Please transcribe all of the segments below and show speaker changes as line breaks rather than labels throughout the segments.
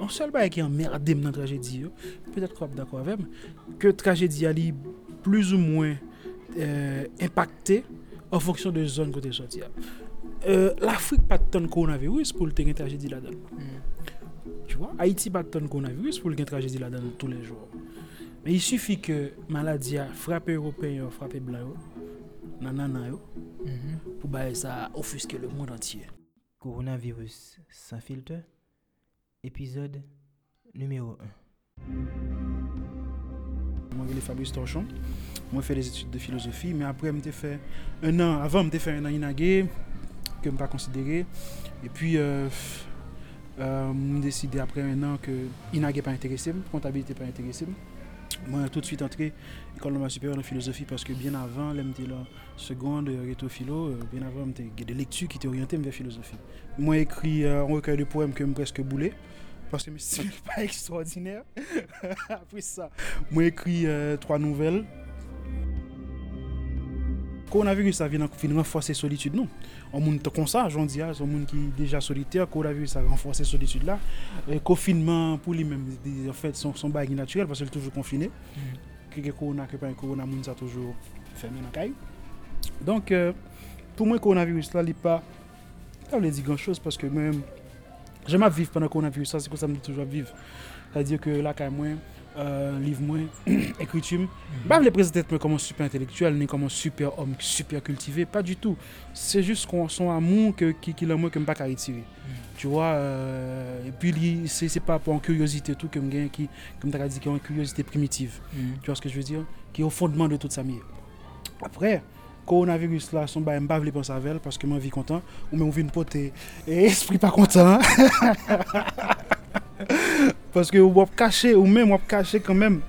Non an sol baye ki an merdem nan trajedi yo, petèt kwa ap dakwa vem, ke trajedi a li plus ou mwen euh, impacte an fonksyon de zon kote soti a. Euh, L'Afrique pat ton koronavirus pou l'te gen trajedi la dan. Mm. Tu vois, Haiti pat ton koronavirus pou l'gen trajedi la dan tous les jours. Men y sufi ke maladi a frape Européen yo, frape Blan yo, nanana yo, mm -hmm. pou baye sa ofuske le moun antye.
Koronavirus san filtre? Épisode numéro 1.
Moi, je suis Fabrice Torchon. Moi, je fais des études de philosophie, mais après, je fait un an, avant, je fait un an inagé, que je ne pas considéré. Et puis, euh, euh, je décidé après un an que inagé pas intéressé, comptabilité pas intéressé. Mwen tout suite antre ekol normal superior nan filosofi paske bien avan lèm te la segonde euh, reto filo, euh, bien avan mwen te gè de lektu ki te oryante mwen ve filosofi. Mwen ekri euh, an rekay de poèm ke mwen preske boulè, paske mwen stil pa ekstraordinèr. Apre sa, mwen ekri 3 nouvel, coronavirus a vient renforcer solitude non? On monde comme ça j'en dis on monde qui déjà solitaire coronavirus a renforcé solitude là. Et confinement pour lui même en fait son son bail naturel parce qu'il est toujours confiné. Mm. Que que corona que pas corona monde ça toujours fermé dans caille. Donc euh, pour moi coronavirus là il pas ça veut dire grand chose parce que même j'aime vivre pendant coronavirus ça c'est quoi ça me dit toujours vivre. C'est à dire que là quand même euh, livre moi, écriture, pas me présenter moi comme un super intellectuel, ni comme un super homme, super cultivé, pas du tout. C'est juste qu'on son amour que, qui, qui l'a moi que pas qu'à retirer. Tu vois, euh, et puis c'est c'est pas pour une curiosité tout que je gagne qui, comme tu as dit, qui est une curiosité primitive. Tu vois ce que je veux dire? Qui est au fondement de toute sa vie. Après, coronavirus là, son bail, m'bavle pense avec elle parce que mon vie content, ou même une potée. Et esprit pas content. parce que vous caché, ou même vous caché quand même.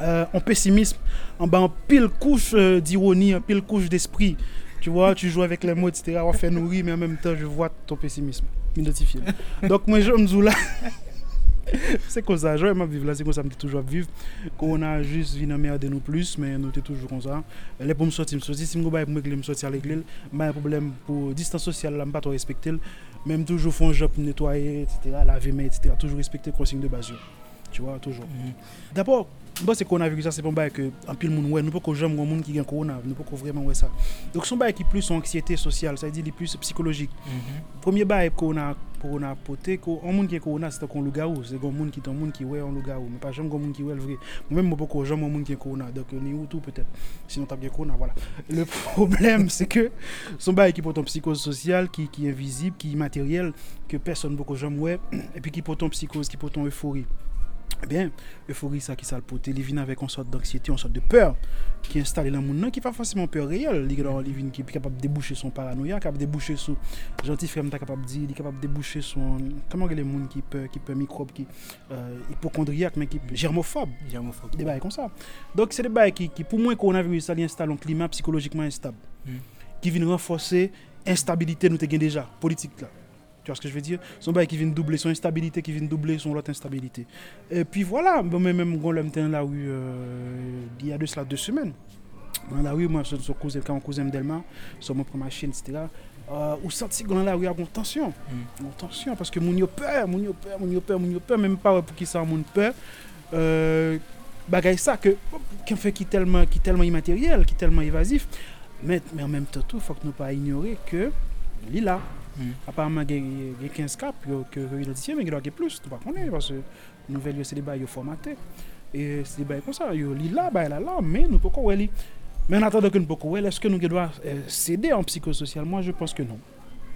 Euh, en pessimisme, en, ben, en pile couche euh, d'ironie, en pile couche d'esprit. Tu vois, tu joues avec les mots, etc. On fait nourrir, mais en même temps, je vois ton pessimisme. Identifié. Donc, moi, je me dis là. Se kon sa, jwè m ap viv la, se kon sa m te toujwa viv Korona jist vi nan merde nou plus Men nou te toujou kon sa Le pou m soti, m soti, si m go baye pou m ekle m soti alek lel Baye problem pou distan sosyal la m pa to respektel Men m toujou fon jop netwaye, etc, lave men, etc Toujou respektel konsign de bazyo Tu wwa, toujou mhm. D'apor moi, c'est coronavirus, ça, c'est pas un bail que, en pile, monde, ouais, nous pouvons jamais un monde qui a un corona, nous ne pouvons vraiment ouais ça. Donc, son bail qui plus en anxiété sociale, ça veut dire, il est plus psychologique. Premier bail corona, corona poté, un monde qui corona, c'est un loup-garou, c'est un monde qui est un monde qui ouais un loup-garou, mais pas jamais un monde qui ouais le vrai. Moi-même, moi, pas jamais un monde qui corona, donc, on est où tout peut-être? Sinon, t'as bien corona, voilà. Le problème, c'est que son bail qui porte un psychose sociale, qui, qui est invisible, qui est immatériel, que personne beaucoup jamais ouais, et puis qui porte un psychose, qui porte une euphorie. Bien, euphorie ça qui salpote, il vient avec une sorte d'anxiété, une sorte de peur qui non, est installée dans le monde, qui n'est pas forcément peur réelle. Il qui est capable de déboucher son paranoïa, capable de déboucher son gentil frère, capable de dire, il est capable de déboucher son. Comment les gens qui peuvent, qui peuvent microbe, qui euh, hypochondriaque, mais qui germophobe.
Germophobe.
Des bails comme ça. Donc, c'est des bails qui, qui, pour moi, le coronavirus, ça installe un climat psychologiquement instable,
mm.
qui vient renforcer l'instabilité nous avons déjà, politique là. Tu vois ce que je veux dire Son bail qui vient doubler, son instabilité qui vient doubler son autre instabilité. Et puis voilà, bon, même même quand l'homme était là, euh, il y a de cela deux semaines. dans la rue, moi, je suis cousin, quand mon cousin Delma, sur mon première machine, etc. Euh, ou senti que dans la rue il y a une tension. Mm. Une tension, parce que mon yo peur, mon yo peur, mon yo peur, mon yo peur, même pas pour qui ça, mon peur. Euh, bagay ça, que, qu'un fait qui est tellement, qui tellement immatériel, qui est tellement évasif. Mais, mais en même temps, il faut que nous pas ignorer que il est là. Aparman gen 15 kap yo ke realize men gen do a gen plus, tou pa konen, parce nouvel yo se li bay yo formate, e se li bay kon sa, yo li la bay la la, men nou poko wè li. Men an atade ke nou poko wè, eske nou gen do a sede an psikosocial, moi je pense ke non.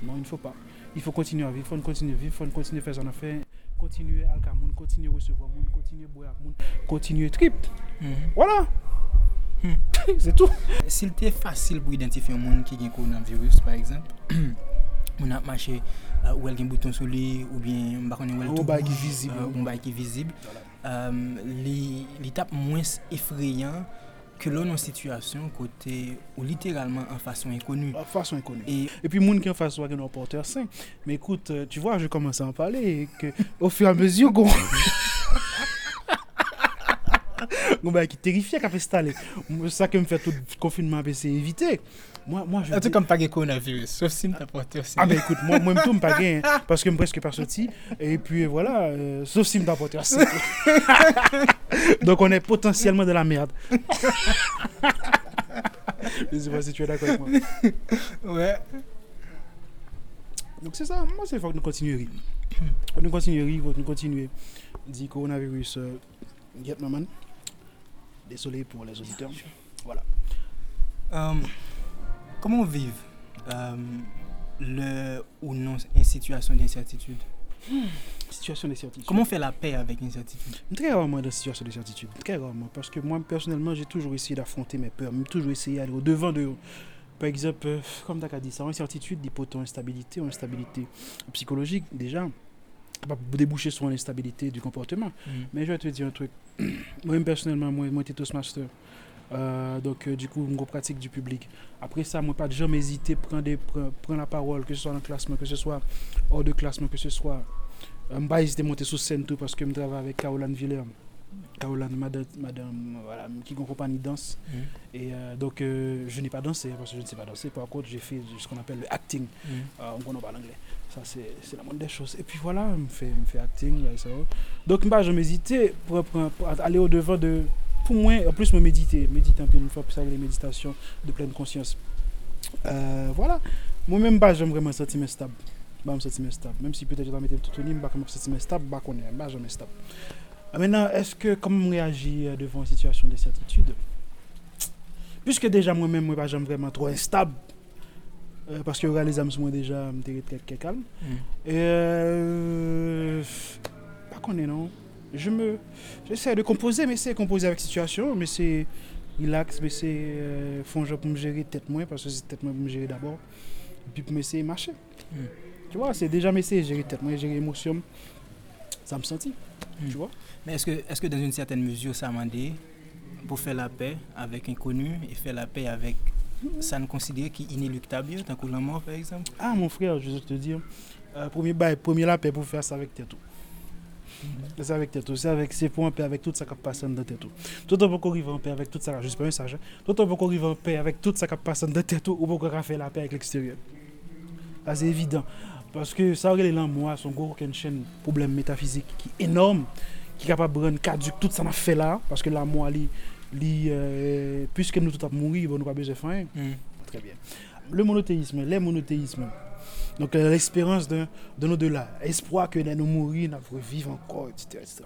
Non, il fò pa. Il fò kontinu aviv, fò kontinu viv, fò kontinu fè zan afè, kontinu alka moun, kontinu resevwa moun, kontinu bouya moun, kontinu trip.
Wala!
Se tou!
Sil te fasil pou identifi yon moun ki gen koronavirus, par exemple, moun ap mache uh, ou el gen bouton sou li ou bien mbakon e
ou el tou. Ou
bay ki vizib. Uh, ou bay ki vizib. Voilà. Um, li, li tap mwens efreyan ke lò nan situasyon kote ou
literalman an fasyon
ekonu.
An fasyon ekonu. E pi moun ki an fasyon gen an porteur sen. Me ekoute, tu vwa, je komanse an pale ke ou fur an mezyon goun. Goun bay ki terifye ka fe stale. Sa ke m fè tout konfinman pe se evite. E Moi, moi, je.
Un
dis-
truc comme pas coronavirus, sauf si t'as porté aussi.
Ah ben écoute, moi, moi, tout me pas hein, parce que je presque pas sorti. Et puis voilà, euh, sauf si me t'apporte assez. Donc on est potentiellement de la merde. je sais pas si tu es d'accord avec moi.
Ouais.
Donc c'est ça, moi c'est faut que nous continuions. Faut que nous continuions, faut que nous continuions. Dit coronavirus, euh, get my man. Désolé pour les auditeurs. Voilà.
Euh, comment vivre euh, le ou non une situation d'incertitude?
Situation d'incertitude.
Comment faire la paix avec l'incertitude?
Très rarement dans situation d'incertitude. Très rarement. Parce que moi, personnellement, j'ai toujours essayé d'affronter mes peurs. J'ai toujours essayé d'aller au-devant de. Par exemple, euh, comme tu as dit, ça, incertitude, d'hypothèse, instabilité, instabilité psychologique, déjà, va déboucher sur l'instabilité du comportement. Mais je vais te dire un truc. Moi-même, personnellement, moi, moi, j'étais Toastmaster. Euh, donc, euh, du coup, une pratique du public. Après ça, moi, pas de jamais hésiter, prendre, prendre, prendre la parole, que ce soit dans le classement, que ce soit hors de classement, que ce soit. Euh, pas hésiter à monter sur scène tout parce que je travaille avec Caroline Villers. Caroline, madame, madame voilà, qui compagnie danse.
Mhm.
Et euh, donc, euh, je n'ai pas dansé parce que je ne sais pas danser. Par contre, j'ai fait ce qu'on appelle le acting.
Mhm.
Euh, on connaît pas l'anglais. Ça, c'est la moindre des choses. Et puis voilà, je fais, me fais acting. Là, ça. Donc, bah, je m'hésitais pour, pour- pour aller au-devant de. Pour moi, en plus, me méditer. Méditer un peu une fois, puis ça, les méditations de pleine conscience. Euh, voilà. Moi-même, bah, j'aime vraiment me sentir stable. Bah, me sentir stable. Même si peut-être je dois mettre tout au bah, comme me sentir stable, bah, qu'on est, bah, jamais stable. Ah, Maintenant, est-ce que, comment on réagit euh, devant une situation d'incertitude Puisque déjà moi-même, moi, pas jamais vraiment trop instable, euh, parce que regarde, les âmes sont déjà me très, très, très calme.
Mhm.
Et euh, pas qu'on est non? Je me, j'essaie de composer, mais c'est composer avec situation, mais c'est relax, mais c'est euh, font genre pour me gérer tête moins parce que c'est tête moins pour me gérer d'abord, et puis pour m'essayer de marcher.
Mhm.
Tu vois, c'est déjà m'essayer gérer tête moins, gérer émotion, ça me sentit.
Mhm.
Tu vois.
Mais est-ce que, est que dans une certaine mesure, ça m'a dit pour faire la paix avec inconnu et faire la paix avec ça nous considère qui est inéluctable, tant que la mort par exemple?
Ah mon frère, je veux te dire, euh, premier bail, premier la paix pour faire ça avec tête. C'est E se avèk tètou, se avèk se pou anpè avèk tout sa kap pasan de tètou. Tout an pou kou rive anpè avèk tout sa, jous pa yon saj, tout an pou kou rive anpè avèk tout sa kap pasan de tètou ou pou kou rafè la pè avèk l'eksteryon. A zè evidant, paske sa orè lè lan mwa son gò ken chen problem metafizik ki enorm, ki kapab bran kaduk tout sa na fè la, paske la mwa li, li, pwiske nou tout ap mouri, bon nou pa beze
fè.
Très bien. Le monothéisme, les monothéismes, Donc euh, l'espérance d'un au-delà, espoir que nous mourir, nous revivre encore, etc. etc.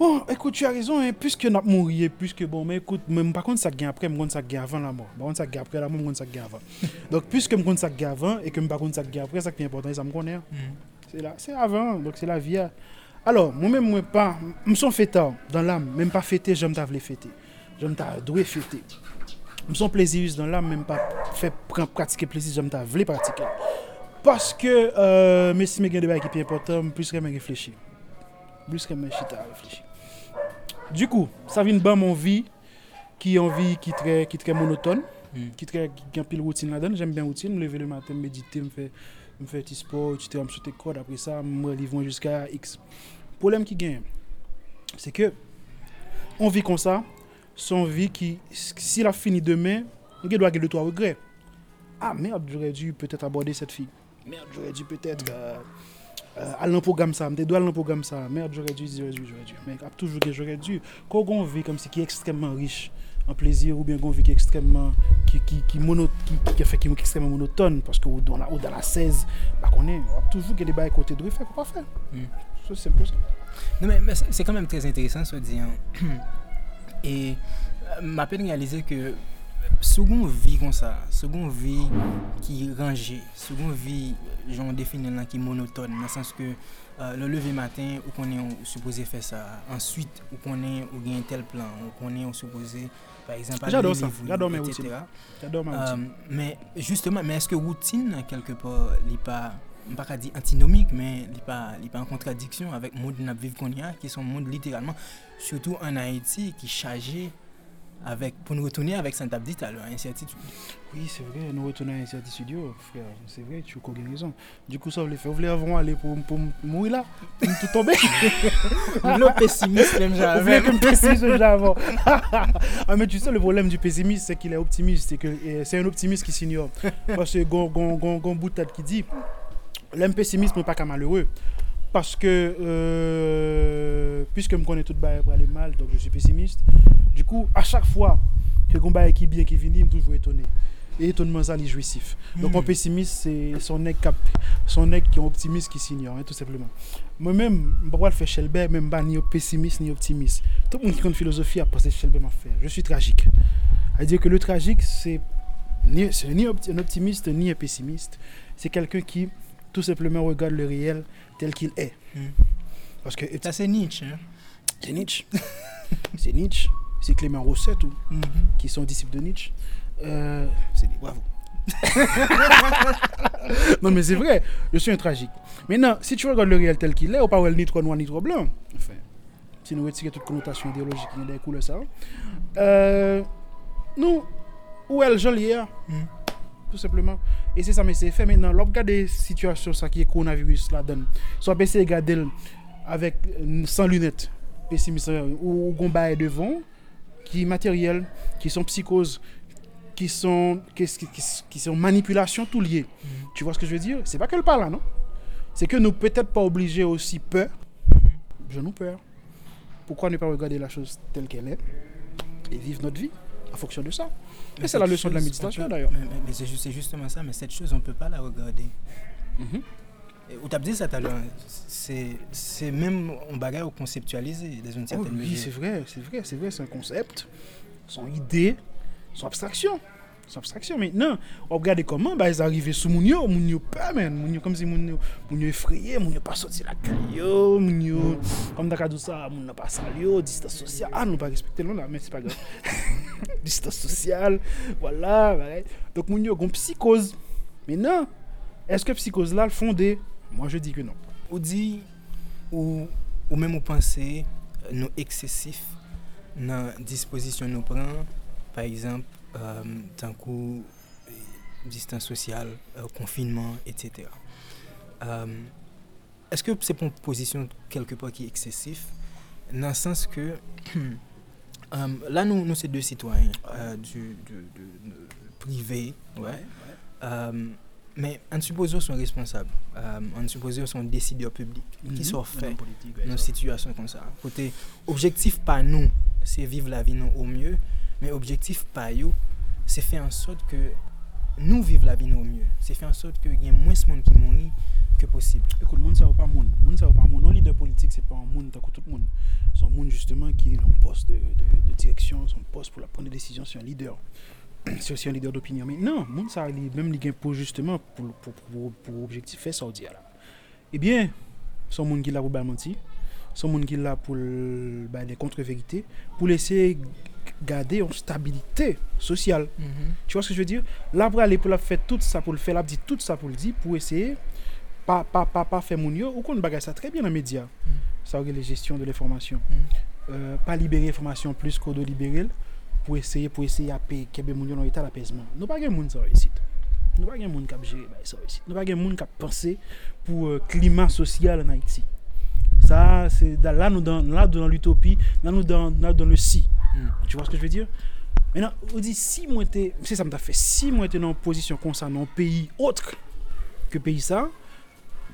Bon, écoute, tu as raison, hein, puisque nous mouru, puisque bon, mais écoute, même par contre, ça gagne après, je ça gagne avant la mort. Par contre, ça gagne après la mort, je ça gagne avant. Donc, puisque je ça gagne avant et que par contre, ça gagne après, ça qui est important, ça me connaît.
Mm.
C'est là, c'est avant, donc c'est la vie. Alors, moi-même, moi pas, je suis fêteur dans l'âme, même pas fêté, j'aime t'avoir fêter. J'aime t'avoir fêter. Je suis plaisir dans l'âme, même pas fait pratiquer plaisir, j'aime t'avoir pratiquer. Parce que, euh, mais si je gagne des bails qui sont importants, plus que je réfléchir. Plus que je chita réfléchir. Du coup, ça vient de mon vie, qui est une vie qui est très, qui est très monotone,
Mhm.
qui est très, un pile routine. J'aime bien routine, me lever le matin, méditer, me faire me petit sport, etc. Me sauter corde, après ça, me livrer jusqu'à X. Le problème qui gagne, c'est que on vit comme ça, son vie qui, s'il a fini demain, il doit avoir deux, trois regrets. Ah merde, j'aurais dû peut-être aborder cette fille. Merde, j'aurais dû peut-être euh, euh, aller dans le programme ça, je dois aller dans le programme ça. Merde, j'aurais dû, j'aurais dû, j'aurais dû. Mais toujours que j'aurais dû. Quand on vit comme si qui est extrêmement riche en plaisir ou bien qu'on vit qui est extrêmement qui qui qui mono qui, qui fait qui est extrêmement monotone parce que ou dans la ou dans la 16 bah qu'on est on a toujours des bails côté de faire quoi faire.
Mm.
C'est simple ça.
Non, mais, mais c'est c'est quand même très intéressant, ce dire. Et euh, m'a peine réalisé que Sougon vi kon sa, sougon vi ki range, sougon vi joun definen lan ki monotone, nan sens ke euh, le leve matin ou konen ou suppose fè sa, answit ou konen ou gen tel plan, ou konen ou suppose, par exemple,
J'adore ça, j'adore mes routines. J'adore ma routine.
Euh, mais justement, mais est-ce que routine, quelque part, li pa, mpa ka di antinomique, mais li pa, li pa en contradiction avèk moun nap viv kon ya, ki son moun littéralement, surtout en Haïti, ki chaje, avec, pour nous retourner avec Santa dit alors, incertitude.
Oui, c'est vrai, nous retournons à l'incertitude, frère. C'est vrai, tu as raison. Du coup, ça, vous voulez faire. Vous voulez avant aller pour, pour mourir là Pour tout tomber?
Voulez pessimiste, même
j'avais. Vous voulez comme pessimiste, même avant. ah, mais tu sais, le problème du pessimiste, c'est qu'il est optimiste. C'est que c'est un optimiste qui s'ignore. Parce que, gon, gon, gon, gon bout de tête qui dit l'homme pessimiste n'est pas qu'un malheureux. Parce que, euh, puisque je me connais tout pour aller mal, donc je suis pessimiste. Du coup, à chaque fois que Gomba qui bien qui vient, je suis toujours étonné. Et étonnement, ça, est jouissif. Donc, un hmm. pessimiste, c'est son nec son qui est optimiste qui s'ignore, hein, tout simplement. Moi-même, je ne faire Shelby, même pas ni pessimiste ni optimiste. Tout le monde qui connaît philosophie a pensé Shelby m'a fait. Je suis tragique. C'est-à-dire que le tragique, c'est ni, ni un optimiste ni un pessimiste. C'est quelqu'un qui, tout simplement, regarde le réel tel qu'il est. Hmm.
Parce que ça c'est Nietzsche. Hein?
C'est Nietzsche. c'est Nietzsche. C'est Clément Rosset ou, hmm. qui sont disciples de Nietzsche. Euh, c'est des bravo. non mais c'est vrai, je suis un tragique. Maintenant, si tu regardes le réel tel qu'il est, on parle ni trop noir ni trop blanc. Enfin, si nous retirons toute connotation idéologique qui des couleurs ça. Euh, nous, où est le joli tout simplement. Et c'est ça, mais c'est fait maintenant. Lorsque regarde des situations ça, qui est coronavirus là donne, soit essayer de regarder avec sans lunettes, pessimiste ou combat devant, qui est matériel, qui sont psychoses, qui sont, qui, qui, sont manipulations tout liées. Mm-hmm. Tu vois ce que je veux dire? C'est pas qu'elle parle là, non? C'est que nous peut-être pas obligés aussi peur. Mm-hmm. Je nous peur. Pourquoi ne pas regarder la chose telle qu'elle est et vivre notre vie en fonction de ça? Mais c'est la leçon de la méditation d'ailleurs.
Mais, c'est justement ça, mais cette chose, on ne peut pas la regarder. Mm Ou tu as dit ça tout à l'heure, c'est même un bagage conceptualisé dans une certaine
oh, Oui, c'est vrai, c'est vrai, c'est vrai, c'est un concept, son idée, son abstraction abstraction. Maintenant, on regarde comment bah, ils arrivent sous moun yo, moun yo pas, man. Moun yo comme si moun yo, moun yo effrayé, moun yo pas sorti la caillou, moun yo, comme d'accord tout ça, moun n'a pas salio, distance sociale. Ah, nous pas respecter non là, mais c'est pas grave. distance sociale, voilà. Ouais. Donc moun yo, gon psychose. Maintenant, est-ce que psychose là le fondé Moi je dis que non.
On dit, ou, ou même on pensait, euh, nous excessifs dans disposition nous prend, par exemple, euh, tant coup distance sociale, euh, confinement, etc. Euh, est-ce que c'est une position quelque part qui est excessif Dans le sens que là, nous, nous sommes deux citoyens du, privé, ouais. mais en supposant sont responsables, en supposant sont décideurs publics qui mhm. sont faits dans une situation comme ça. Côté objectif pas nous, c'est vivre la vie au mieux, Men objektif pa yo, se fe an sot ke nou viv la vi nou mye. Se fe an sot ke gen mwens moun ki mouni ke posib.
Ekout, moun sa ou pa moun. Moun sa ou pa moun. Non lider politik se pa moun takou tout moun. Son moun justeman ki yon post de, de, de direksyon, son post pou la pren de desisyon se yon lider. Se yon lider d'opinyon. Men nan, moun sa li, mèm li gen pou justeman pou objektif fe sa ou diya la. Ebyen, son moun ki la pou ba manti, son moun ki la pou ba le kontre verite, pou lese garder une stabilité sociale. Mm -hmm. Tu vois ce que je veux dire Là, pour aller pour la faire tout ça, pour le faire, là, dit tout ça pour le dire, pour essayer, pas, pas, pas, pas faire mon ou qu'on bagaille ça très bien dans les médias. Mm -hmm. Ça, la gestion de l'information. Mm -hmm. euh, pas libérer l'information plus qu'au de libérer pour essayer, pour essayer à payer quelques millions dans l'état d'apaisement. Nous pas de monde ça ici. Nous pas de monde qui a géré ça ici. Nous pas de monde qui a pensé pour le euh, climat social en Haïti. Ça, c'est là, nous dans, là, dans l'utopie, là, nous dans, là, dans le si. Hmm. Tu vois ce que je veux dire? Maintenant, on dit si moi c'est ça me fait, si moi j'étais dans une position concernant un pays autre que pays ça,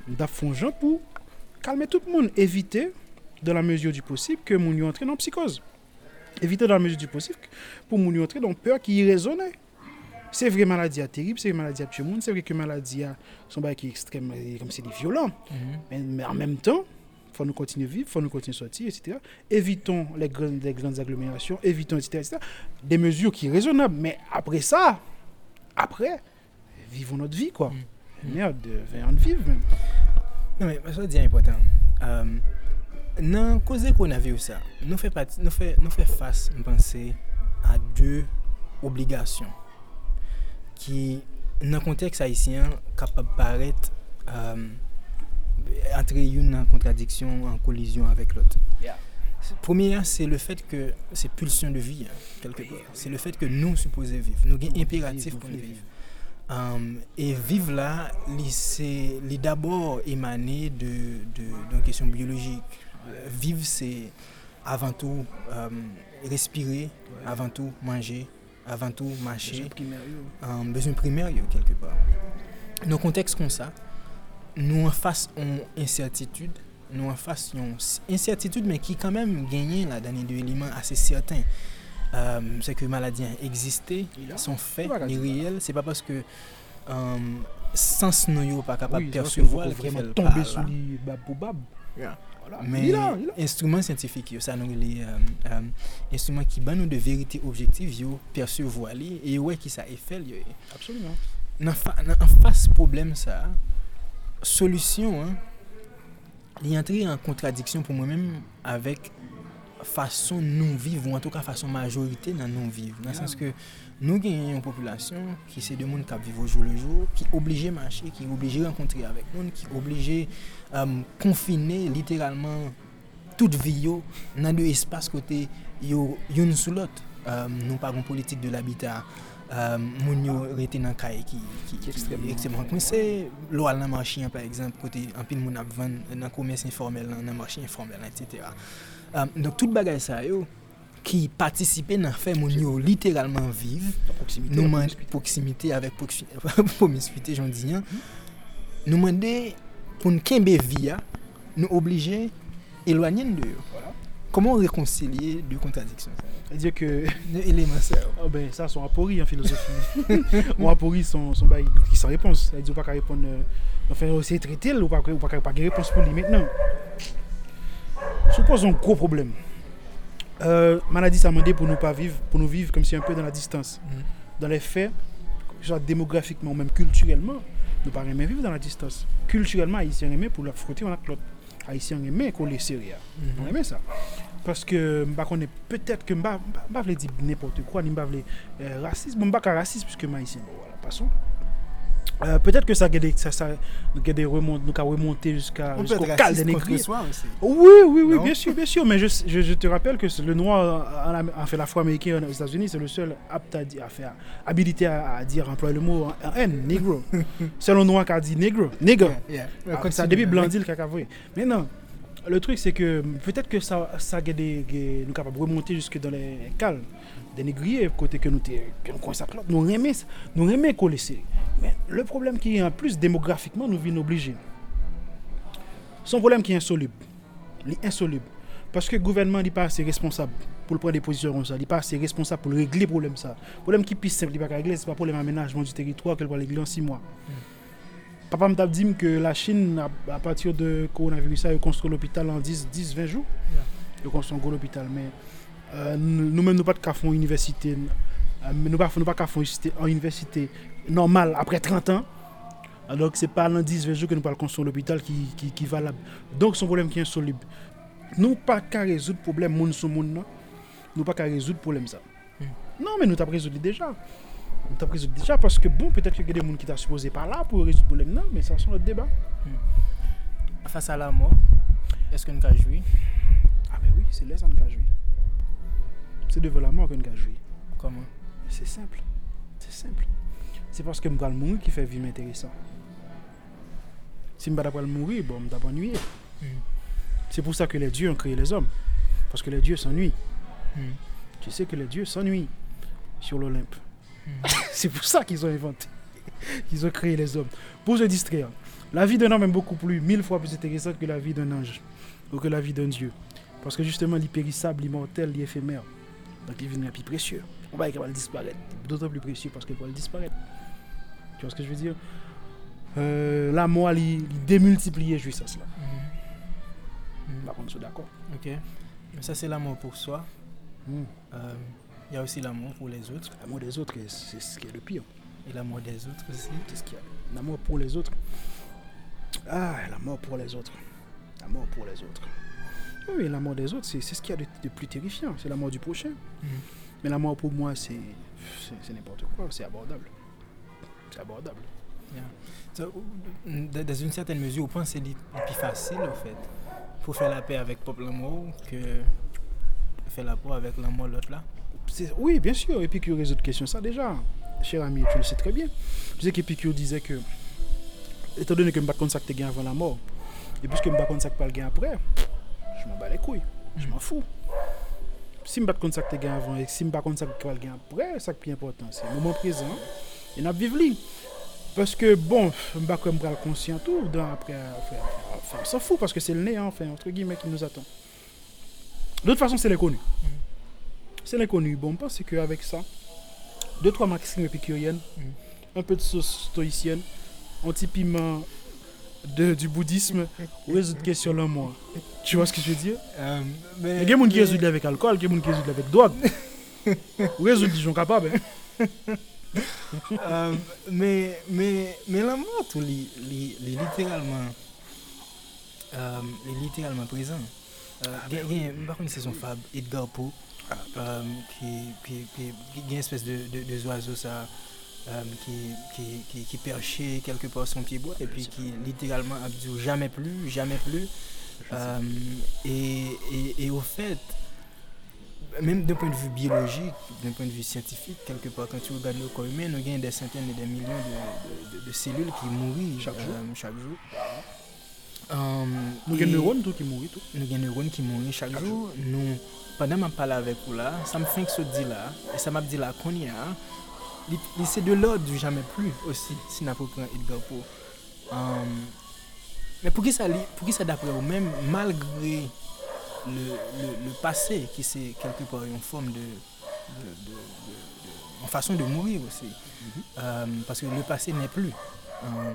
je fais pour calmer tout le monde, éviter dans la mesure du possible que mon entre dans psychose. Éviter dans la mesure du possible pour mon entrer dans peur qui irraisonne. C'est vrai maladie terrible, c'est vrai maladie à le monde, c'est vrai que maladie qui est extrême comme c'est violent. Hmm. mais en même temps, faut nous continuer à vivre, faut nous continuer à sortir, etc. Évitons les grandes, les grandes agglomérations, évitons, etc., etc., Des mesures qui sont raisonnables. Mais après ça, après, vivons notre vie, quoi. Mm. Merde, veillons de vivre, même.
Non, mais ça, c'est important. Euh, nan koze koronavirus sa, nou fè, pati, nou fè, nou fè fase, mpense, a dè obligasyon ki nan kontek sa isyen kapab paret um, entrer une en contradiction, en collision avec l'autre. Premier, c'est le fait que c'est pulsion de vie, hein, quelque part. C'est le fait que nous supposons vivre. Nous avons impératif pour vivre. Um, et vivre là, c'est d'abord émané de, de, de question biologique. Euh, vivre, c'est avant tout um, respirer, avant tout manger, avant tout marcher. Um, besoin primaire, quelque part. Dans un contexte comme ça, nou an fas yon incertitude, nou an fas yon incertitude men ki kanmen genyen la dani euh, euh, de eleman ase certain. Um, se ke maladyen egziste, son fe, ni riyel, se pa paske um, sans nou yo pa kapap oui, persevoal
ki fel pa la. Yeah. Voilà.
Men, instrument scientifique yo, sa nou li, um, euh, instrument ki ban nou de verite objektiv yo, persevoali, e yo we ki sa e fel yo.
Absolument.
Nan fas problem sa, solusyon, li entri an kontradiksyon pou mwen menm avèk fason nou viv ou an tou ka fason majorite nan nou viv. Nan yeah. sens ke nou genye yon populasyon ki se de moun kap viv oujou lejou, ki oblije manche, ki oblije renkontri euh, avèk moun, ki oblije um, konfine literalman tout vi yo nan de espas kote yo yon sou lot. Um, euh, nou paron politik de l'habitat. Euh, moun yo rete nan kaye ki ekstremman kwen se lo al nan marchi an par exemple kote anpil moun ap van nan koumès informel nan marchi informel etc. Euh, Donk tout bagay sa yo ki patisipe nan fe moun yo literalman vive nou man proksimite avèk pomiswite jondiyan nou man de pou n kenbe via nou oblije elwanyen de yo. Comment réconcilier deux contradictions?
C'est-à-dire que
éléments ça
oh ben ça sont en philosophie ou apories sont sont qui sans réponse c'est-à-dire pas qu'à répondre euh, enfin c'est traiter ou pas ou pas pas réponse pour lui maintenant suppose un gros problème euh, maladie ça demandé pour nous pas vivre, pour nous vivre comme si un peu dans la distance. Mm. Dans les faits, genre démographiquement ou même culturellement, nous pas aimer vivre dans la distance. Culturellement, Haïtiens aiment pour leur frotter on a l'autre. Haitien reme kole seri ya. Reme sa. Paske mba konen, petet ke mba, mba vle di nepote kwa, ni mba vle euh, rasist, bon, mba ka rasist, pwiske ma Haitien, wala, bon, pason. Euh, peut-être que ça a des, ça, ça, des remontes, nous remonté jusqu'à jusqu'au cal des négriers. Oui, oui, oui, bien sûr, bien sûr. Mais je, je, je te rappelle que le noir a, fait l'afro-américain aux États-Unis, c'est le seul apte à, à faire, habilité à, dire, employer le mot en N, negro. c'est le noir qui a dit negro, negro. Yeah, yeah. Ah, ça depuis blanc dit le caca Mais non, le truc c'est que peut-être que ça, ça a des, nous capable remonter jusque dans les cales dénigrier côté que nous consacrons. Nous remet nous remet coller Mais le problème qui est en plus démographiquement nous vient obligé. Son problème qui est insoluble. insoluble parce que le gouvernement n'est pas assez responsable pour prendre des positions comme ça, il n'est pas assez responsable pour régler le problème ça. Le problème qui est plus simple, il n'est pas régler, c'est pas problème aménagement du territoire qu'elle va régler en 6 mois. Mm. Papa m'a dit que la Chine, à partir de coronavirus, a construit l'hôpital en 10-20 jours. Yeah. Ils construit un gros hôpital. Mais nous-mêmes, nous pas de faire université, euh, nous ne pas faire en université normale après 30 ans. Alors ce n'est pas dans 10 jours que nous parlons construire l'hôpital qui, qui, qui valable. Donc c'est un problème qui est insoluble. Nous pas qu'à résoudre le problème monde sur monde. Nous pas qu'à résoudre le problème ça. Hmm. Non, mais nous t'avons résolu déjà. Nous t'avons résolu déjà parce que bon, peut-être qu'il y a des gens qui sont supposé par là pour résoudre le problème. Non, mais ça c'est notre débat.
Hmm. Face à la mort, est-ce que nous joué
Ah ben oui, c'est là que nous joué. C'est devant la mort que nous avons joué.
Comment?
C'est simple. C'est simple. C'est parce que je vais mourir qui fait vivre intéressant. Si je ne vais pas mourir, bon, je vais. Hmm. C'est pour ça que les dieux ont créé les hommes. Parce que les dieux s'ennuient. Hmm. Tu sais que les dieux s'ennuient sur l'Olympe. Hmm. C'est pour ça qu'ils ont inventé, qu'ils ont créé les hommes. Pour se distraire. La vie d'un homme est beaucoup plus, mille fois plus intéressante que la vie d'un ange ou que la vie d'un dieu. Parce que justement, l'hypérissable, l'immortel, l'éphémère, donc il vient plus précieux. On va qu'il disparaître. D'autant plus précieux parce qu'il va disparaître. Tu vois ce que je veux dire? Euh, La mort, il, démultiplie jouissance là. Mm Par contre, je suis d'accord.
Ok. Mais ça, c'est l'amour pour soi. Mm. Euh, il y a aussi l'amour pour les autres.
L'amour des autres, c'est ce qui est le pire.
Et l'amour des autres aussi.
Qu'est-ce qu'il y a L'amour pour les autres. Ah, l'amour pour les autres. L'amour pour les autres. Oui, l'amour des autres, c'est ce qu'il y a de, plus terrifiant. C'est l'amour du prochain. Mm. Mais l'amour pour moi, c'est n'importe quoi. C'est abordable. C'est abordable.
dans une certaine mesure, au point, c'est plus facile, en fait, pour faire la paix avec le peuple que fait rapport avec la mort l'autre là
Oui, bien sûr, Épicure résout de question ça déjà. Cher ami, tu le sais très bien. Tu sais qu'Épicure disait que, étant donné que je ne sais pas que avant la mort, et puisque je ne sais pas que après, je m'en bats les couilles. Je m'en fous. Si je ne pas ça que tu gagné avant et si je ne pas ça que tu gagné après, c'est ça qui est important. C'est le moment présent et nous vivre li. Parce que, bon, je ne sais pas conscient tout, dans, après, après, enfin, on s'en fout parce que c'est le nez, enfin, entre guillemets, qui nous attend. De toute façon, c'est l'inconnu. C'est l'inconnu. Bon, on pense qu'avec ça, deux, trois maximes épicuriennes, un peu de sauce stoïcienne, un petit piment de, du bouddhisme, ou résoudre question là, moi? Tu vois ce que je veux dire?
Euh,
Il y a
mais,
des gens qui
mais-
résoudent avec alcool, il y a des gens qui résoudent avec drogue. ou résoudre, ils sont capables. hein?
Euh, mais, mais, mais la mort, tout, li, li, li littéralement, euh, li littéralement présent. Euh, gen- gen- par contre, c'est son fab, Edgar Poe, euh, qui, qui, qui, qui a une espèce de, de, de oiseau, ça, Euh, qui, qui, qui, qui, perchait quelque part son pied bois et puis qui littéralement a dit jamais plus, jamais plus. Euh, et, et, et, au fait, même d'un point de vue biologique, d'un point de vue scientifique, quelque part, quand tu regardes le corps humain, nous gagnons des centaines et des millions de, de, de, de cellules qui mourent
chaque jour.
euh. Chaque jour. Euh,
nous
gagnons
des neurones qui mourent.
Nous gagnons des neurones qui mourent chaque, chaque jour. jour. Nous, pendant que je parle avec vous là, ça me fait que ce dit là, et ça m'a dit là qu'on y a. c'est de l'ordre du jamais plus aussi, si n'a pas pris Edgar Poe. Euh, mais pour qui ça, pour qui ça d'après vous même, malgré le, le, le passé, qui c'est quelque part une forme de, de, façon de mourir aussi. Euh, parce que le passé n'est plus. Euh,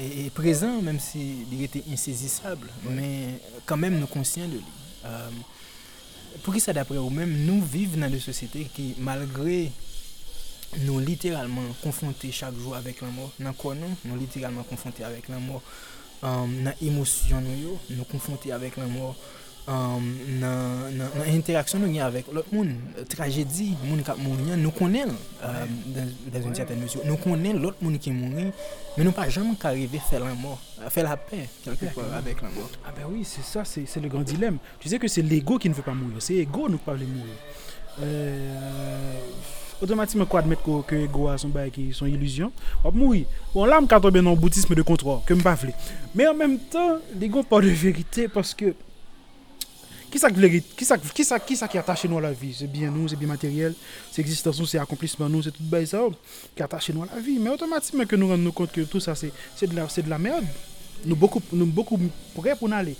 et, et présent, même s'il était insaisissable, mais quand même nous conscients de lui. Pour qui ça d'après vous même, nous vivons dans des sociétés qui, malgré nous littéralement confrontés chaque jour avec la mort, dans quoi nous, nous littéralement confrontés avec la mort, euh, dans l'émotion nous, nous confrontés avec la mort, euh, dans dans- dans l'interaction nous avons avec l'autre monde, Euh, tragédie, monde qui mourir, nous connaissons euh, dans, dans une certaine mesure, nous connaissons l'autre monde qui mourit, mais nous pas jamais arriver à faire la mort, faire la paix quelque part avec la mort.
Ah ben oui, c'est ça, c'est le grand dilemme. Tu sais que c'est l'ego qui ne veut pas mourir. C'est l'ego nous veut mourir. Euh, Otomatikman kwa admet ko ke ego a son bay ki son iluzyon, wap moui. Bon la m ka tobe nan boutisme de kontro, ke m pa vle. Men an menm tan, l'ego pa de verite, paske ki sa ki atache nou a la vi? Se bien nou, se bien materyel, se existence nou, se akomplisman nou, se tout bay sa, ki atache nou a la vi. Men otomatikman ke nou rende nou kont ke tout sa, se de la merde, nou beaucoup pre pou nan ale.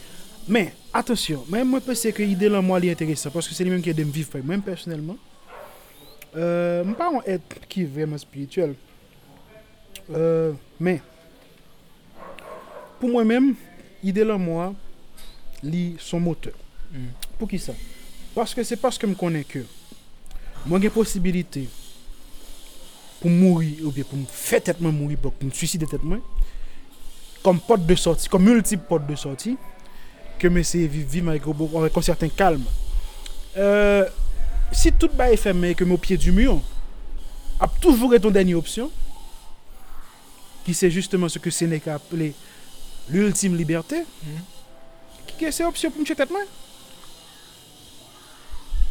Men, atensyon, men mwen pese ke ide lan mwa li enterese, paske se li menm ki edem viv pe, mwen personelman, personnellement. Euh, je pas un être qui est vraiment spirituel. Euh, mais pour moi-même, l'idée là moi lit son moteur.
Mm.
Pour qui ça? Parce que c'est parce que je connais que moi j'ai possibilité pour mourir ou bien pour me faire tête mourir pour me suicider tête comme porte de sortie, comme multiple porte de sortie que c'est vivre vivre avec un certain calme. Euh, si tout bas est fermé et que mon pied du mur a toujours été ton dernière option qui c'est justement ce que Sénéca appelé l'ultime liberté qui est cette option pour me tête moi?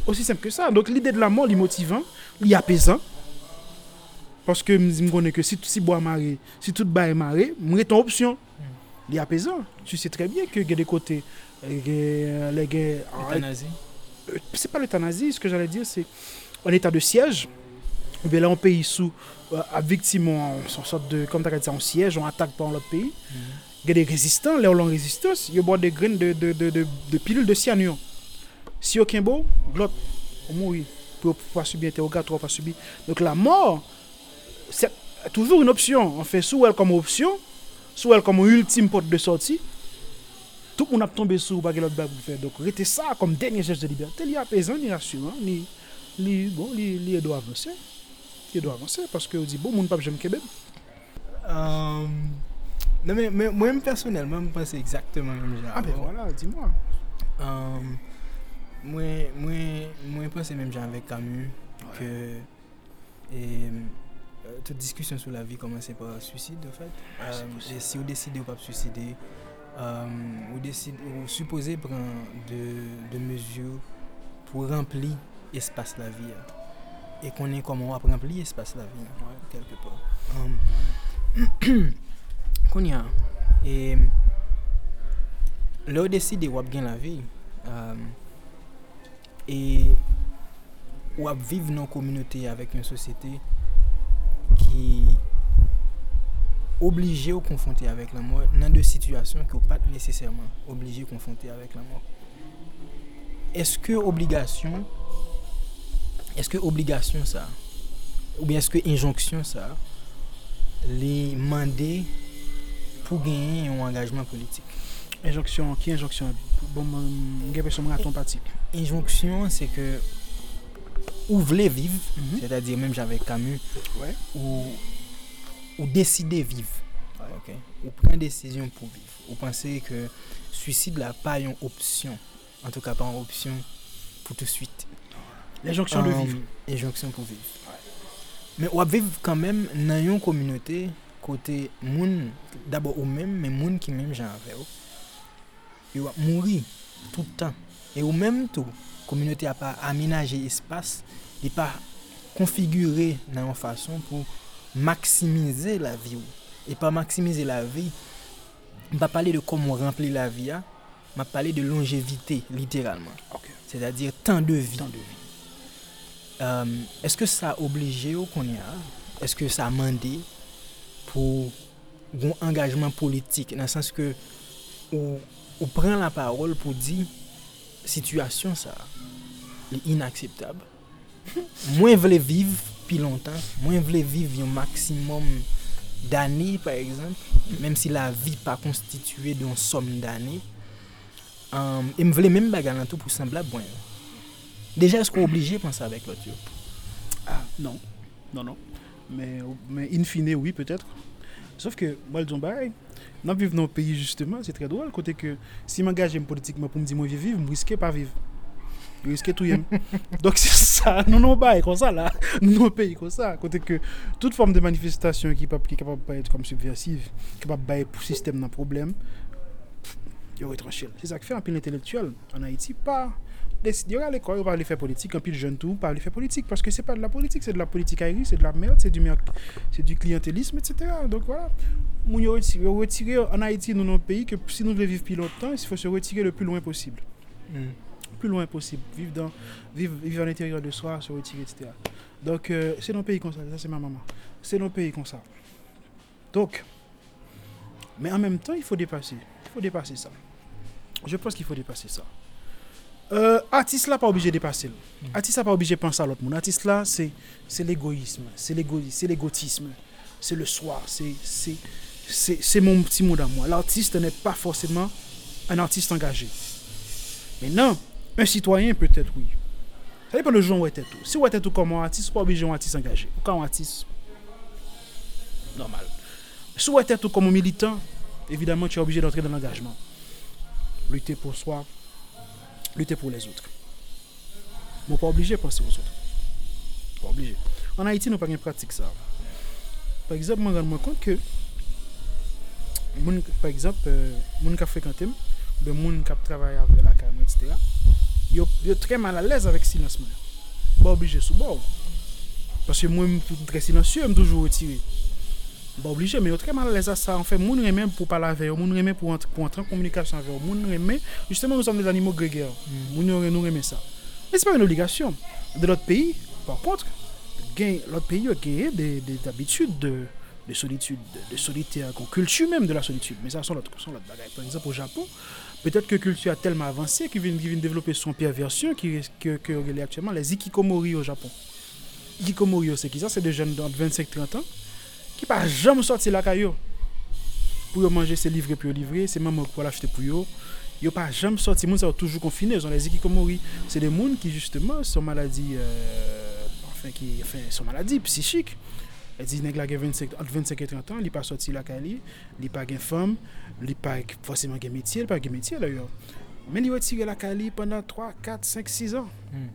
Aussi simple que ça. Donc l'idée de la mort, est motivant, est apaisant. Parce que je me connais que si si bois maré, si tout bas est maré, moi ton option. Il est apaisant. Tu sais très bien que y a des côtés euh, euh, les gars c'est pas l'euthanasie, ce que j'allais dire, c'est un état de siège. Ou bien là, un pays sous, euh, à victime, en, en sorte de, comme tu as dit, en siège, on attaque par l'autre pays. Il y a des résistants, là où l'on résistance, il y a des graines de, de, de, de, de pilules de cyanure. Si aucun beau, l'autre, on mourit. Pour pas subir interrogatoire, pas subir. Donc la mort, c'est toujours une option. On fait soit elle comme option, soit elle comme ultime porte de sortie. tout moun ap tombe sou bagay lot bag pou fè. Dok rete sa kom denye jèj de libertè, li apèzan, li rassuran, li, li, bon, li, li edo avansè. Li edo avansè, paske ou di, bon, moun pap jèm Kebeb.
Um, non men, mwen personelman, mwen pense exactement mwen jèm.
Ah ben voilà, di
mwa. Um, mwen, mwen, mwen pense mwen jèm avèk Camus, ouais. ke, e, euh, tout diskusyon sou la vi komanse pa suicide, euh, de
fèt. Ah,
euh, si ou deside ou pap suicide, um, ou, deside, ou suppose pran de, de mezyou pou rempli espas la vi. E konen koman wap rempli espas la vi. Ouais. Kelke pa. Um, euh, ouais. Konya, e lè ou deside wap gen la vi, um, e wap viv nan kominote avèk yon sosyete ki oblije ou konfonte avèk la mò nan de situasyon ki ou pat nesesèrman oblije konfonte avèk la mò. Eske obligasyon, eske obligasyon sa, ou bien eske injonksyon sa, li mande pou genyen yon angajman politik.
Injonksyon, ki injonksyon? Bon, bon, gen peson mwen aton patik.
Injonksyon se ke ou vle viv,
mm
-hmm. se ta dire menm javek Camus,
ouais.
ou... ou deside viv. Okay. Ou pren desisyon pou viv. Ou pense ke suicide la pa yon opsyon. En tout ka pa yon opsyon pou tout suite.
L'injonksyon
um,
de
viv. Euh, L'injonksyon pou viv. Men wap viv kanmen nan yon kominote kote moun, dabo ou men, men moun ki men jan ave ou. Yo wap mouri toutan. E ou menm tou, kominote a pa aminaje espas, li pa konfigure nan yon fason pou maksimize la vi ou. E pa maksimize la vi, mpa pale de komon rempli la vi euh, a, mpa pale de longevite literalman.
Ok.
Se da dir
tan de
vi. Tan de vi. Um, Eske sa oblige ou kon ya? Eske sa mande pou goun engajman politik? Nan sens ke ou, ou pren la parol pou di situasyon sa li inakseptab. Mwen vle viv pi lontan. Mwen vle viv yon maksimum d'ane, par exemple, menm si la vi pa konstituye don som d'ane. Euh, um, e m vle menm bagan lantou pou semblab bon. Deja, esko oblije panse avèk lot yo?
Ah, non. Non, non. Men in fine, oui, peut-être. Sauf ke, mwen ljon baray, nan viv nan peyi, justement, se tre doal, kote ke si m angaje m politikman pou m di mwen viv, m riske pa viv. yo riske touyem. Dok se sa, nou nou baye kon sa la, nou nou peyi kon sa, kote ke tout form de manifestasyon ki kapab baye kom subversiv, kapab baye pou sistem nan problem, yo retranchel. Se sa ki fe anpil intelektuel, an Haiti, pa, yo al ekor, yo pa li fe politik, anpil jentou, pa li fe politik, paske se pa de la politik, se de la politik airi, se de la merde, se du, du klientelisme, etc. Donc voilà, moun yo retire, an Haiti nou nou peyi, ke si nou le viv pi lontan, se fò se retire le plus loin posible. Mm. Plus loin possible. Vivre, dans, vivre, vivre à l'intérieur de soi, se retirer, etc. Donc euh, c'est un pays comme ça, ça c'est ma maman. C'est un pays comme ça. Donc, mais en même temps, il faut dépasser. Il faut dépasser ça. Je pense qu'il faut dépasser ça. Euh, artiste là pas obligé de dépasser. Artiste là pas obligé de penser à l'autre monde. Artiste là c'est c'est l'égoïsme, c'est l'égoïsme, c'est l'égotisme, c'est le soi, c'est c'est c'est c'est mon petit mot à moi. L'artiste n'est pas forcément un artiste engagé. Mais non, Un sitwayen peut-être oui. Sa depen le joun wè tètou. Si wè tètou kom an atis, wè obligè an atis angaje. Ou ka an atis, normal. Si wè tètou kom an militant, évidemment tu es obligé d'entrer dans l'engagement. Lutter pour soi, lutter pour les autres. Mais pas obligé de penser aux autres. Pas obligé. En Haïti, nous pas une pratique ça. Par exemple, je me rends compte que, par exemple, euh, les gens qui fréquentent, les gens qui travaillent avec la caméra, etc., yo, yo tre mal alèz avèk silansman. Ba bon, oblige sou ba ou. Paske mwen mwen tre silansye, mwen toujou retire. Ba bon, oblige, men yo tre mal alèz a sa. En fè, fait, moun remè pou pala veyo, moun remè pou entran komunikasyon veyo, moun remè, justèman nou som des animaux gregèr. Moun yo remè sa. Men se pa yon obligasyon. De lot peyi, par kontre, lot peyi yo geye des habitudes de... de solitude, de, de solitaire, qu'on culture même de la solitude. Mais ça, sont l'autre, sont l'autre bagaille. Par exemple, au Japon, peut-être que la culture a tellement avancé qu'il vient, développer son perversion qui que, que relève actuellement les ikikomori au Japon. Ikikomori, c'est qui ça? C'est des jeunes de 25-30 ans qui pas jamais sorti la caillou pour manger, c'est livré pour livrer, c'est maman pour l'acheter pour yo. Yo pas jamais sorti, moun ça toujours confiné, ils ont les ikikomori. C'est des gens qui justement sont euh, qui sont maladies psychiques. E di neg la gen 25, 25 et 30 an, li pa soti la ka li, li pa gen fom, li pa fosèman gen metye, li pa gen metye la yo. Men hmm. li wetire la ka li pendant 3, 4, 5, 6 an.
Mm.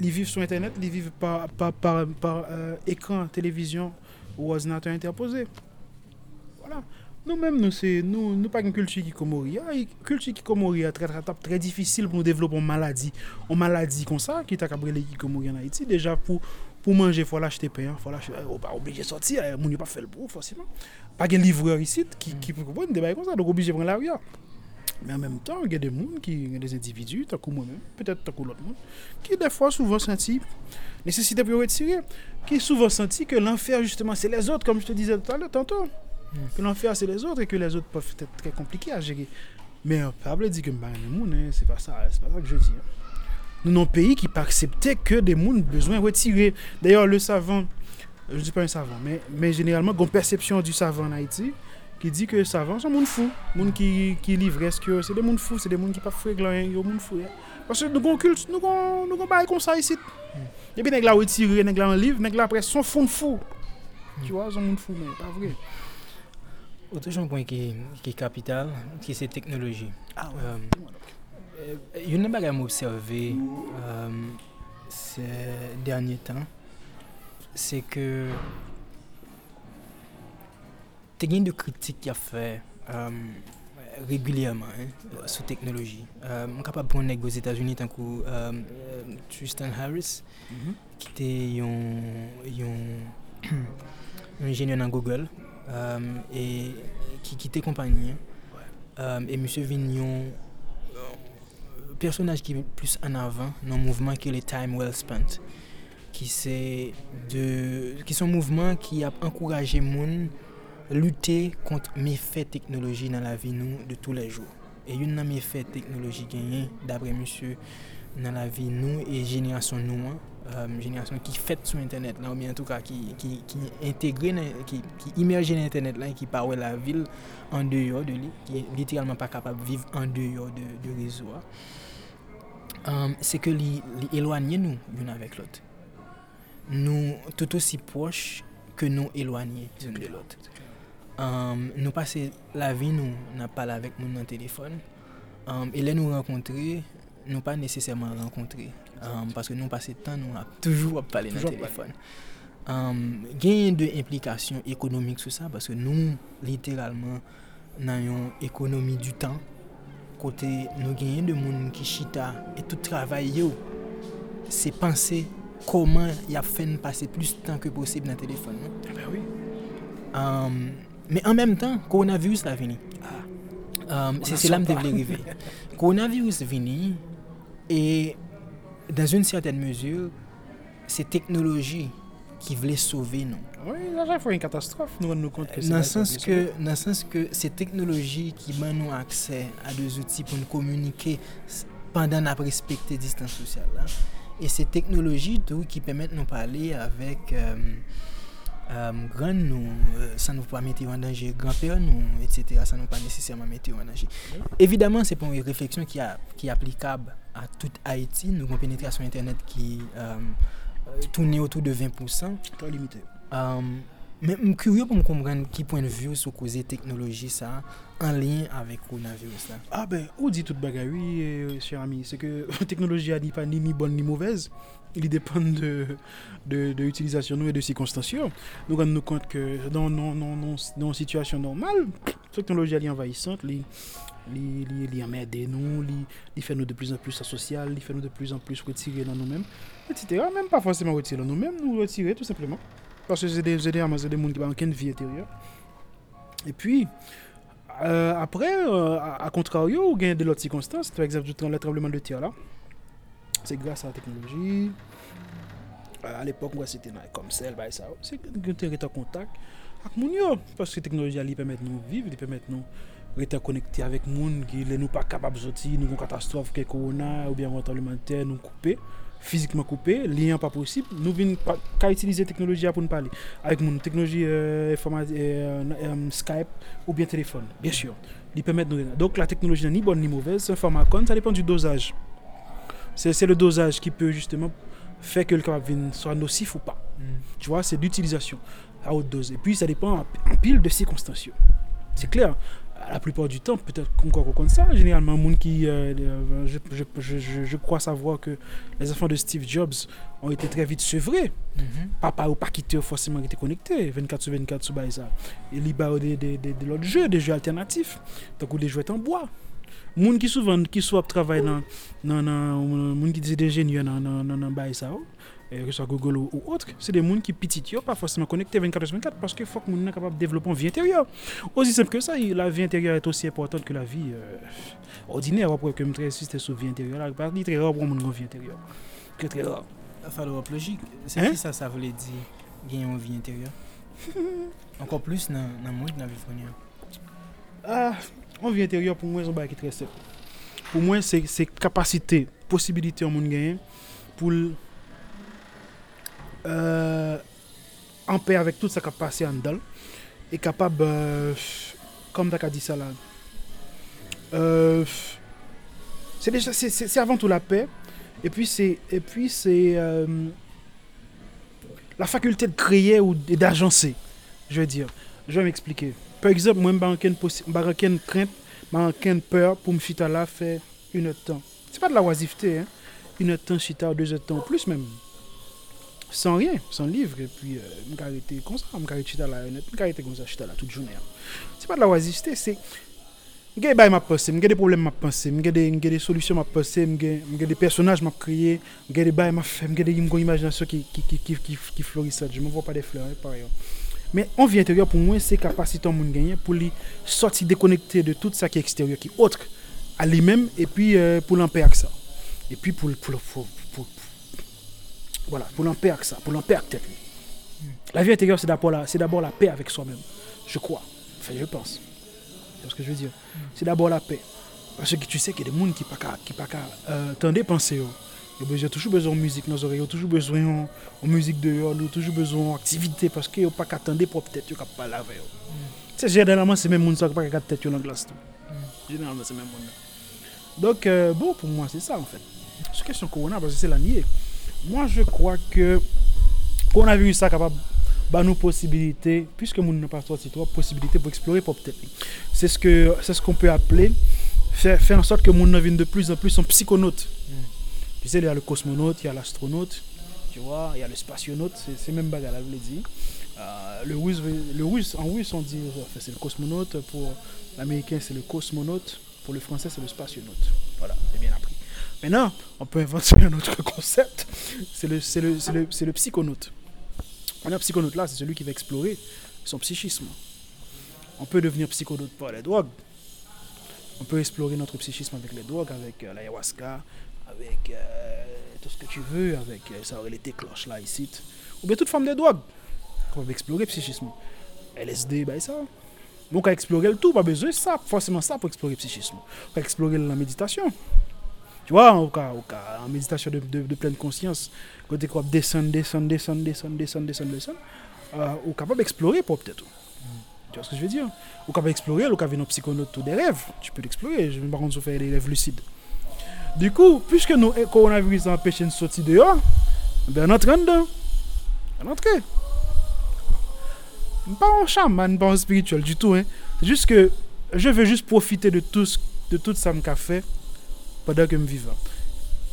Li viv sou internet, li viv par, par, par, par euh, ekran, televizyon, ou ozinator interposé. Voilà. Nou menm nou se, nou, nou pa gen kulti ki komori. Kulti ki komori a tre tratap, tre difisil pou nou devlop an maladi. An maladi kon sa, ki ta kabre le ki komori an Haiti. Deja pou... pou manje fwa lache te peyan, fwa lache, ou euh, pa oblije soti, euh, moun yo pa fel pou, fwasiman. Pa gen livreur isit, ki pou kompon, de baye kon sa, donk oblije pren la ria. Men an menm tan, gen de moun, ki gen de individu, takou mwen men, petet takou lot moun, ki defwa souvan senti, nesesite pou yo etire, ki souvan senti ke l'enfer justement, se les ot, kom je te dize tanto, ke l'enfer se les ot, e ke les ot peuvent etre komplike a jere. Men, pa able di ke mba gen moun, se pa sa, se pa sa ke je di. nou nan peyi ki pa aksepte ke de moun bezwen wetire. D'ayor, le savant, euh, je di pa un savant, men genelman gon persepsyon du savant en Haiti, ki di ke savant son moun fou, moun ki, ki livresk yo, se de moun fou, se de moun ki pa fwe glan yo, moun fou ya. Pasè nou gon kult, nou gon, nou gon baye kon sa yisit. Mm. Epi neg la wetire, neg la an liv, neg la apres son foun fou. Mm. Tu wa, son moun fou men, pa
vre. Ote jan pwen ki, ki kapital, ki se teknoloji.
Ah,
ouais. euh, Il y a une chose que j'ai observé euh, ces derniers temps, c'est que il y a de critiques qui a fait euh, régulièrement hein, sur technologie. Euh, je suis capable de prendre aux États-Unis euh, euh, Tristan Harris, qui était un, ingénieur dans Google euh, et qui quittait compagnie. hein. Euh, et personaj ki plus an avan nan mouvman ki le Time Well Spent ki se de ki son mouvman ki ap ankouraje moun lute kont me fè teknoloji nan la vi nou de tou le jou. E yon nan me fè teknoloji genyen dapre monsye nan la vi nou e jenerasyon nou an, um, euh, jenerasyon ki fèt sou internet lan ou mi an tou ka ki, ki, ki integre, nan, ki, ki imerje nan internet lan ki pawe la vil an deyo de li, ki literalman pa kapab viv an deyo de, de rezo a. um, se ke li, li elwanye nou yon avèk lot. Nou tout osi poch ke nou elwanye yon de lot. Um, nou pase la vi nou nan pala avèk moun nan telefon. Um, e lè nou renkontre, nou pa nesesèman renkontre. Paske nou pase tan nou ap toujou
ap pale
nan telefon. Genye de implikasyon ekonomik sou sa, paske nou literalman nan yon ekonomi du tan, kote nou genyen de moun ki chita et tout travay yo, se panse koman yap fen pase plus tan ke posib nan telefon.
Eh ben oui.
Um, me an menm tan, koronavirus la vini. Ah. Um, se se lam te vle rive. koronavirus vini, e dan zun certaine mesur, se teknoloji ki vle souve nou.
Oui, la jay fwa yon katastrofe nou an nou
kont
ke
se la
jay
fwa yon. Nan sens ke se teknoloji ki ban nou akse a de zouti pou nou komunike pandan ap respekte distans sosyal la. E se teknoloji tou ki pemet nou pale avek euh, euh, gran nou, euh, san nou pa mette yo an danje, gran per nou, et cetera, san nou pa nesesyaman mette yo an danje. Evidaman se pon yon refleksyon ki, ki aplikab a tout Haiti, nou kon penetrasyon internet ki... Euh, tourner autour de 20%.
Très limité.
Um, men m kuryo pou m kombren ki point de view sou koze teknoloji sa an lin avèk koronavirus la.
A ah be, ou di tout bagay, oui, euh, chèr ami, se ke teknoloji a ni pa ni mi bon ni mouvez, li depan de utilizasyon nou e de sikonstansyon. Nou kan nou kont ke nan situasyon normal, teknoloji a li envahissant, li... li, li, li amède nou, li, li fè nou de plus en plus asosyal, li fè nou de plus en plus retire nan nou mèm. etc. Même pas forcément retirer nous-mêmes, nous retirer tout simplement. Parce que c'est des, des, des, des gens qui n'ont aucune vie intérieure. Et puis, euh, après, euh, à, à, contrario, on gagne de l'autre circonstance. Par exemple, le tremblement de terre là, c'est grâce à la technologie. Euh, à l'époque, moi, c'était comme celle, bah, ça. C'est que tu en contact avec les gens. Parce que la technologie, elle permet de nous vivre, elle permet de nous rester connectés avec les gens qui ne sont pas capables de sortir, nous avons une catastrophe, que corona, ou bien un tremblement de terre, nous couper. Physiquement coupé, lien pas possible. Nous venons pas qu'à utiliser la technologie pour nous parler. Avec mon technologie euh, informa- euh, euh, Skype ou bien téléphone, bien sûr. Ils permettent nous- Donc la technologie n'est ni bonne ni mauvaise, c'est un format con, ça dépend du dosage. C'est c'est le dosage qui peut justement faire que le vienne soit nocif ou pas. Tu vois, c'est l'utilisation à haute dose. Et puis ça dépend en en pile de circonstances. C'est clair. la plupart du temps, peut-être qu'on compte ça. Généralement, monde qui, euh, euh, je, je, je, je, je crois savoir que les enfants de Steve Jobs ont été très vite sevrés.
Mm -hmm.
Papa ou pas quitté forcément été connecté 24 sur 24 sur ça. Il y a des, des, des, de l'autre jeux, des jeux alternatifs, donc des jouets en bois. Moun qui souvent qui soit travaille dans non non moun qui disait ingénieur dans dans dans ça Eh, que ce soit Google ou, ou autre, c'est des gens qui petites, pas forcément connectés 24 sur 24 parce que faut que nous soient capable de développer une vie intérieure. Aussi simple que ça, la vie intérieure est aussi importante que la vie euh, ordinaire. Après que je insiste sur la vie intérieure, là, c'est très rare pour une vie intérieure. Très très rare.
Follow-up logique, c'est qui ça, ça voulait dire gagner une vie intérieure Encore plus dans le monde, dans la vie
Ah, une vie intérieure pour moi, c'est un bail qui est très simple. Pour moi, c'est capacité, possibilité en monde gagner pour euh, en paix avec tout ça qui a passé en dedans et capable, euh, comme tu as dit ça là, euh, c'est déjà c'est- avant tout la paix et puis c'est et puis c'est la faculté de créer ou d'agencer, je veux dire. Je vais m'expliquer. Par exemple, moi, je n'ai aucune crainte, aucune peur pour me chita là faire une heure de temps. C'est pas de la oisiveté, hein. Une heure de temps, chita, deux heures de temps, plus même. Sans rien, sans livre. Et puis, euh, peux arrêter comme ça, je peux arrêter chita heure, je peux arrêter comme ça, chita là, toute journée. hein. C'est pas de la oisiveté, c'est. J'ai des bails m'a pensé, j'ai des problèmes m'a pensé, j'ai des, j'ai des solutions m'a pensé, j'ai j'ai des personnages m'a créé, j'ai des bails m'a fait, j'ai des j'ai une imagination qui, qui, qui, qui, qui, qui fleurissent. Je vois pas des fleurs, hein, par exemple. Mais en vie intérieure, pour moi, c'est capacité en monde gagner pour lui sortir déconnecté de tout est extérieur, qui est autre à lui-même, et puis euh, l'empêcher avec ça. Et puis pour, pour, pour, pour- voilà, pour l'empêcher avec ça, pour l'empêcher avec tête. La vie intérieure, c'est d'abord la, c'est la paix avec soi-même. Je crois. Enfin, je pense. C'est ce que je veux dire? C'est d'abord la paix. Parce que tu sais qu'il y a des gens qui pas, qui pas euh, t'en dépenser. yo. Ils ont toujours besoin de musique dans les oreilles, ils ont toujours besoin de de musique dehors, ils ont toujours besoin d'activité parce qu'ils n'ont pas qu'à attendre pour peut-être qu'ils pas laver. Tu sais, généralement, c'est même gens qui n'ont pas qu'à tête dans la glace. Généralement, c'est même gens. Donc, euh, bon, pour moi, c'est ça en fait. Sur question Corona, parce que c'est l'année. Moi, je crois que coronavirus ça capable bah nous possibilité puisque nous n'a pas sorti trop possibilité pour explorer pour peut-être c'est ce que c'est ce qu'on peut appeler faire, faire en sorte que mon devienne de plus en plus un psychonaute. Tu sais il y a le cosmonaute il y a l'astronaute tu vois il y a le spationaute c'est c'est même bagarre je l'ai dit. Euh, le russe le russe en russe on dit c'est le cosmonaute pour l'américain c'est le cosmonaute pour le français c'est le spationaute. Voilà j'ai bien appris maintenant on peut inventer un autre concept c'est le c'est le c'est le, c'est le psychonaute un psychonaute là, c'est celui qui va explorer son psychisme. On peut devenir psychonaute par les drogues. On peut explorer notre psychisme avec les drogues, avec euh, l'ayahuasca, avec euh, tout ce que tu veux, avec euh, ça aurait été cloche là ici. Ou bien toute forme de drogue. On va explorer le psychisme. LSD, bah ça. Donc à explorer le tout, pas besoin de ça, forcément ça pour explorer le psychisme. On explorer la méditation. Tu vois, cas, en méditation de, de, de pleine conscience, quand tu es descendre, descendre, descendre, descendre, descendre, descendre, descendre, euh, ou capable d'explorer pour peut-être. Tu vois ce que je veux dire? Ou capable d'explorer, ou capable nos psychonautes ou des rêves. Tu peux l'explorer, je me par contre faire des rêves lucides. Du coup, puisque nous, le coronavirus a empêché de sortir dehors, ben on entre dedans. On entre. Pas en chaman, pas en spirituel du tout. Hein. C'est juste que je veux juste profiter de tout, de tout ça que fait pendant que je.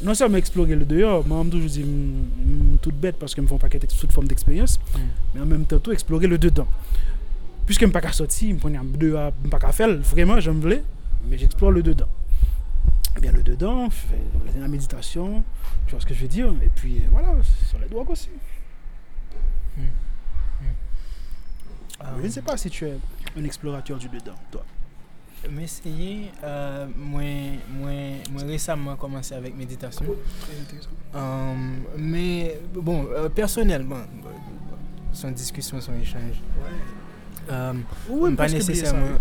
Non seulement explorer le dehors, mais en même temps, je dis, mm, mm, toute bête parce que je ne fais pas toute forme d'expérience, mais en même temps, tout explorer le dedans. Puisque je ne peux pas sortir, je ne peux pas je faire, vraiment, j'aime voulais, mais j'explore le dedans. Eh bien, le dedans, je fais la méditation, tu vois ce que je veux dire, et puis voilà, sur les doigts aussi. Je ne sais pas si tu es un explorateur du dedans, toi.
Meseye, euh, mwen, mwen, mwen resamman komanse
avèk meditasyon.
Um, mè, bon, euh, personelman, son diskusyon, son
echange.
Um, Ouè, mpa nesesyaman...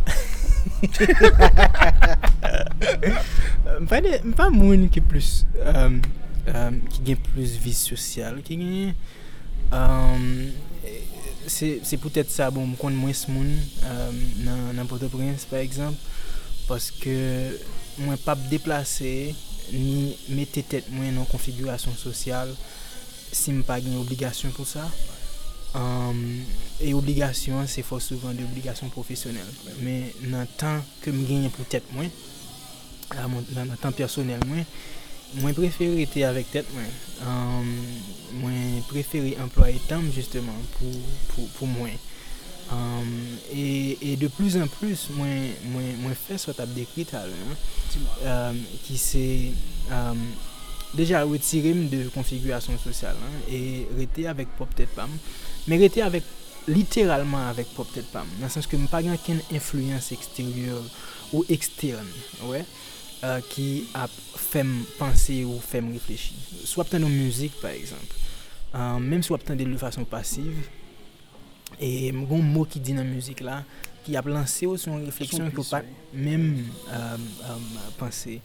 Mpa moun ki plus, um, ki gen plus vis sosyal, ki gen... se pou tèt sa bon m kon mwen se moun um, nan, nan Port-au-Prince par exemple paske mwen pap deplase ni mette tèt mwen nan konfigurasyon sosyal si m pa gen obligasyon pou sa. Um, e obligasyon se fò souvan de obligasyon profesyonel. Men nan tan ke m genye pou tèt mwen nan tan personel mwen Mwen preferi te avèk tèt mwen. Um, mwen preferi employe tam justement pou, pou, pou mwen. Um, e, e de plus an plus mwen, mwen, mwen fè sot ap
dekri
tal. Um, ki se deja retirim de konfigurasyon sosyal. E rete avèk pop tèt pam. Men rete avèk literalman avèk pop tèt pam. Nan sens ke mwen pa gen ken influence eksteryor ou ekstern. Ouè. Ouais? uh, ki ap fem panse ou fem reflechi. Sou ap tan nou müzik, par exemple, um, menm sou ap tan de lou fason pasiv, e mgon mou ki di nan müzik la, ki ap lanse ou
son
refleksyon
ki
ou
pat
menm um, um, panse.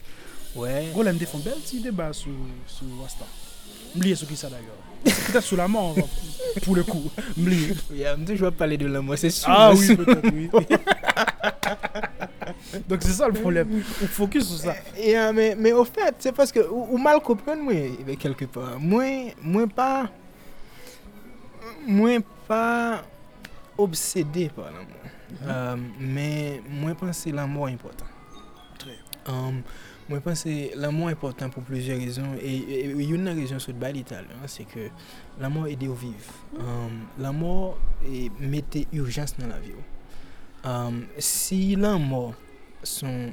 Ouais.
Gwo lèm defon bel ti deba sou, sou wasta. Mbliye sou ki sa d'ayor. Petè sou la mort, pou le kou.
Mbliye. Mdè jwa pale de la mort, se
sou.
Ah
oui, peut-être oui. Donc c'est ça le problème. On focus sur ça.
Et, euh, mais, mais au fait, c'est parce que ou, ou mal comprendre moi quelque part. Moi moi pas moi pas obsédé par l'amour. Mm -hmm. euh, mais moi pense que l'amour est important.
Très.
Um, moi pense l'amour important pour plusieurs raisons et, il y a une raison sur le bal hein, c'est que l'amour aide au vivre. Um, l'amour mettait urgence dans la vie. Um, si l'amour son,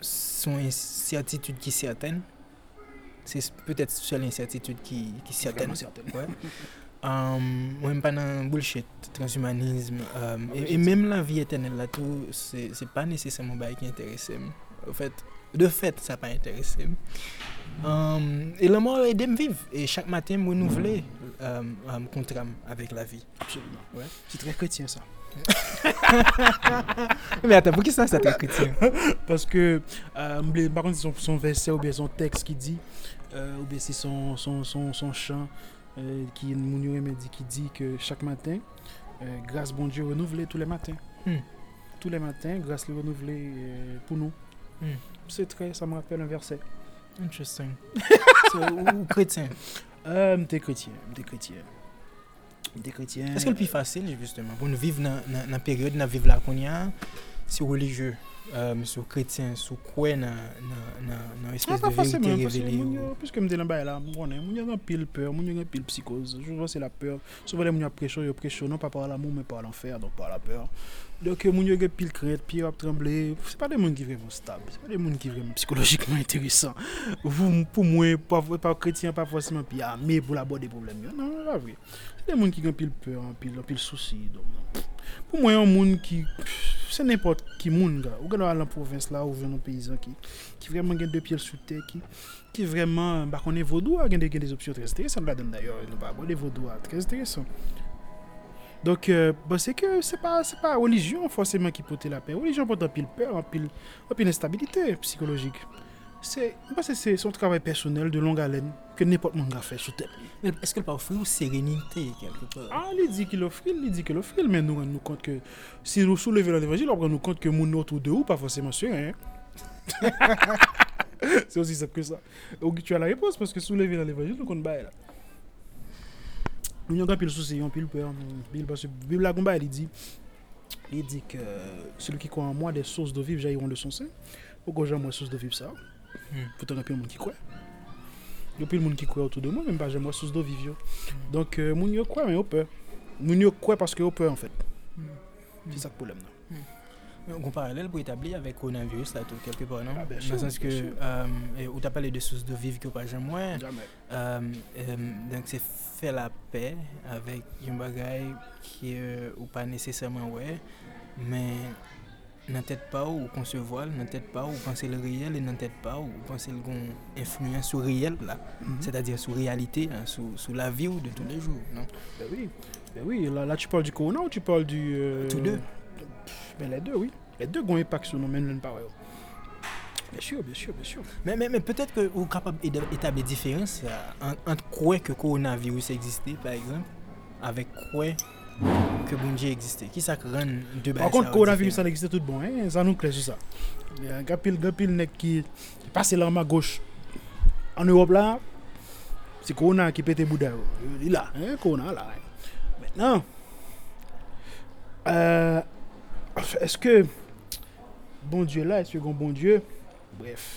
son incertitude qui est certaine. C'est peut-être seule incertitude qui, qui est certaine.
certaine.
Ouais. Um, Mwen pa nan bullshit, transhumanisme um, ah,
E
menm la vi euh, etenel la tou Se pa nesesèmou baye ki enterese m Ou fèt, de fèt sa pa enterese m um, E la mor edem viv E chak maten m renouvle Kontram avèk la vi
Absolument,
ouais.
c'est très chrétien sa
Mais attends, pour qui ça, ça chrétien?
Parce que, euh, par contre, son, son verset ou bien son texte qui dit, euh, ou bien c'est son, son, son, son chant euh, qui Mounio me dit, qui dit que chaque matin, euh, grâce bon Dieu renouvelée tous les matins.
Hmm.
Tous les matins, grâce le renouvelée euh, pour nous.
Hmm.
C'est très, ça me rappelle un verset.
Interesting. So, ou, ou chrétien?
Euh, m'étais chrétien, chrétien. Des chrétiens.
Est-ce que le plus facile, justement, pour nous vivre dans la période, nous vivre là qu'on y a, c'est religieux? Um, sou kretien, sou
kwen
nan
espèse
de verite
revele
ou...
Piske mde lan bay la, mwen yon gen pil peur, mwen yon gen pil psikoz, joujou se la peur, souvelè mwen yon precho, yon precho non pa par l'amou, men par l'enfer, don par la peur. Dok moun yo ge pil kret, pi yo ap tremble, se pa de moun ki vremen stab, se pa de moun ki vremen psikologikman enteresan. Pou mwen, pa kretien, pa fwasiman, pi ya me pou la bo de problem yo, nan, la vwe. De moun ki gen pil peur, an pil, an pil souci. Non. Pou mwen yon moun ki, se nepot ki moun ga. Ou gen al an provins la, ou ven an peyizan ki, ki vreman gen de pil sou te, ki, ki vreman, bakon e vodou a gen de gen des opsyon tre stresan. Baden d'ayor, nou ba bon e vodou a ah, tre stresan. Donk, euh, ba se ke se pa, se pa olijyon fosèman ki pote la pe. Olijyon pote an pil peur, an pil, an pil instabilite psikologik. Mwen se se son travay personel de long alen ke nepot moun ga fè sou tep.
Men eske l pa ofri ou serenite kelke pa?
Ah, li di ki l ofri, li di ki l ofri, men nou an nou kont ke si nou souleve lan evanjil, an nou kont ke moun not ou de ou pa fosèman seren. Se osi sep ke sa. Ou ki tu a la repos, paske souleve lan evanjil nou kont baye la. Nou yon kan pil sou se yon pil pe, pil basse, pil la gomba li di, li di ke sel ki kwa an mwa de sos do viv jayron de son se, ou kwa jan mwa sos do viv
sa
ou. Foutan gen pil moun ki kwe. Yo pil moun ki kwe otou de mwen, men pa jem wè sous do viv yo. Donk euh, moun yo kwe men yo pe. Moun yo kwe paske yo pe an
fèt. Se sak poulem nan. Gon paralèl pou etabli avèk koronavirus la
tou kelke
pa
nan?
Nan sens ke ou ta pale de sous do viv ki yo
pa
jem wè. Donk se fè la pe avèk yon bagay ki ou pa nesesèman wè. Men... dans tête pas ou concevoir dans tête pas ou penser le réel et dans tête pas ou penser le gon influence sur le réel là
Mhm.
c'est-à-dire sur réalité là, sur, sur la vie ou de tous les jours non?
Ben oui. Ben oui, là, là tu parles du corona ou tu parles du. euh,
Tous deux.
Ben les deux, oui. Les deux ont un impact sur nous, même l'un par l'autre. Bien sûr, bien sûr, bien sûr.
mais, mais, mais peut-être que vous êtes capable d'établir différence euh, en- entre quoi que coronavirus existait par exemple avec quoi ke bon Dje egziste. Ki sa kran
de
bay
sa.
Par
kont
koronavirus
an egziste tout bon, hein? Zan nou kles sou sa. Gapil, gapil nek ki pase l'arma goch an Europe la, se korona ki pete bouda yo. Li la, hein? Korona la. Mètenan, euh, eske bon Dje la, eske kon bon Dje, bref,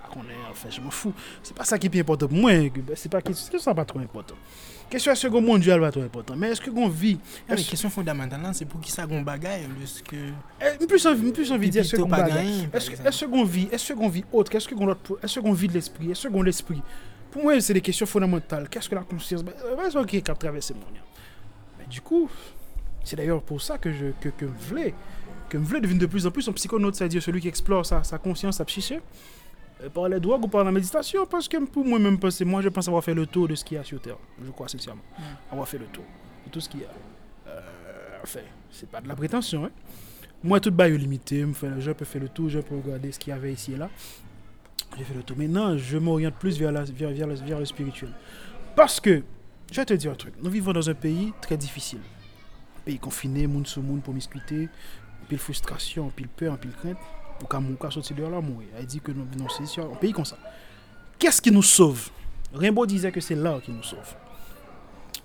bakon en fè, jman fou. Se pa sa ki pi importe pou mwen, se pa ki sa pa tro importe pou mwen. Kesyon se kon mondyal va to important. Men
eske kon
vi...
Kesyon fondamental nan, se pou ki sa kon bagay, eske...
Eh, m plus anvi
di eske
kon bagay.
Eske
kon vi, eske kon vi otre, eske kon lot pou, eske kon vi de l'esprit, eske kon l'esprit. Pou mwen, se de kesyon fondamental. Keske la konsyans, wè se wè ki kap travesse moun ya. Men di kou, se d'ayor pou sa ke m vle, ke m vle devine de plus an plus an psikonote, sa di yo, selou ki eksplore sa konsyans, sa pchiche, par les drogues ou par la méditation, parce que pour moi-même, moi, je pense avoir fait le tour de ce qu'il y a sur Terre. Je crois sincèrement. Avoir fait le tour de tout ce qu'il y a. Euh, enfin, c'est pas de la prétention, hein. Moi, tout bas est limité. Je peux faire le tour, je peux regarder ce qu'il y avait ici et là. J'ai fait le tour. Maintenant, je m'oriente plus vers, la, vers, vers, le- vers le spirituel. Parce que, je vais te dire un truc. Nous vivons dans un pays très difficile. Un pays confiné, monde sur monde, promiscuité, pile frustration, pile peur, pile crainte. Pour qu'à sortir dehors là, mourir. Elle dit que nous vivons dans un pays comme ça. Qu'est-ce qui nous sauve? Rimbaud disait que c'est l'art qui nous sauve.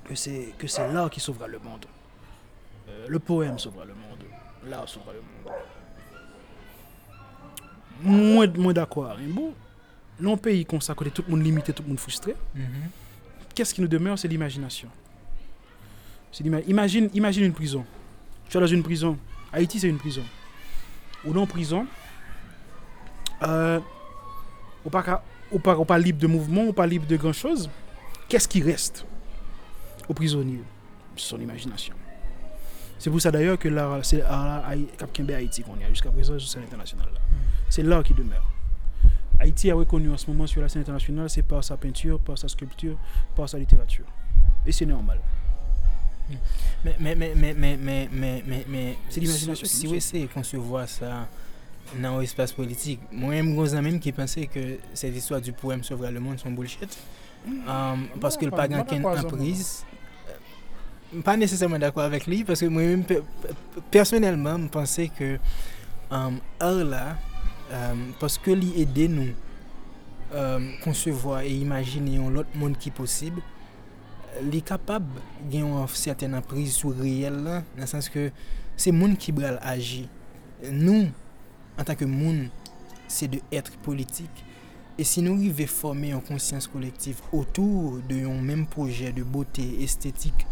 Que c'est que c'est l'art qui sauvera le monde. Euh, le poème sauvera le monde. L'art sauvera le monde. Moins, moins d'accord Rimbaud. L'on pays comme ça, côté tout le monde limité, tout le monde frustré.
Mhm.
Qu'est-ce qui nous demeure? C'est l'imagination. Imagine, imagine une prison. Tu es dans une prison. Haïti, c'est une prison. Ou dans une prison, euh, ou pas, ou pas, ou pas libre de mouvement, ou pas libre de grand-chose. Qu'est-ce qui reste aux prisonniers? Son imagination. C'est pour ça d'ailleurs que l'art, c'est Cap Haïti qu'on y a jusqu'à présent sur scène internationale. C'est l'art qui demeure. Haïti a reconnu en ce moment sur la scène internationale, c'est par sa peinture, par sa sculpture, par sa littérature. Et c'est normal.
Mais, mais, mais, mais, mais, mais, mais, mais, mais
C'est l'imagination
Si vous essayez de concevoir ça nan ou espas politik. Mwen mwen zanmen ki pense ke se diswa du pouem sovra le moun son bullshit. Um,
paske l
pa gan ken apriz. Pa nesesèman d'akwa avèk li, paske mwen mwen, personelman, mwen pense ke um, or la, um, paske li ede nou konsevoa um, e imagine yon lot moun ki posib, li kapab gen yon certaine apriz sou reyel la, nan sens ke se moun ki bral aji. Nou, en tant que monde, c'est de être politique. Et si nous arrivons à former une conscience collective autour de même projet de beauté esthétique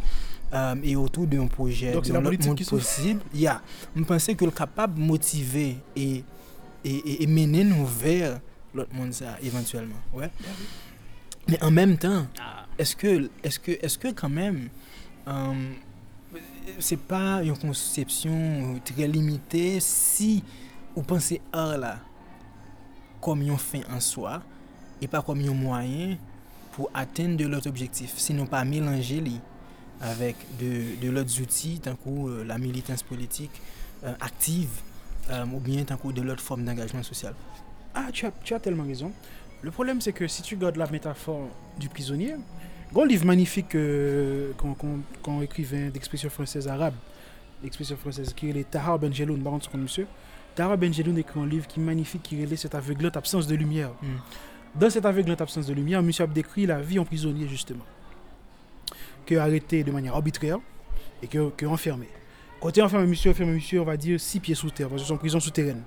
euh, et autour d'un projet de
la politique
monde
possible, il
y a, nous pensons que le capable de motiver et, et, mener nous vers l'autre monde, ça, éventuellement. Ouais. Mais en même temps, ah. est-ce que, est que, est que quand même, euh, ce n'est pas une conception très limitée si ou pense or la kom yon fin an swa e pa kom yon mwayen pou aten de lot objektif, sinon pa melange li avèk de, de lot zouti tankou euh, la militans politik euh, aktive euh, ou bien tankou de lot form d'engagement social.
Ah, tu as, tu as tellement raison. Le problème, c'est que si tu gardes la métaphore du prisonnier, grand livre magnifique euh, qu'on qu qu écrivait d'expression française arabe, l'expression française qui est les Tahar Benjeloun, par contre, monsieur, Tahar Benjeloun écrit un livre qui est magnifique, qui relève cette aveuglante absence de lumière.
Mm.
Dans cette aveuglante absence de lumière, monsieur a décrit la vie en prisonnier, justement. Que arrêté de manière arbitraire et que, que enfermé. Côté enfermé, monsieur, enfermé, monsieur, on va dire six pieds sous terre, parce que c'est en prison souterraine.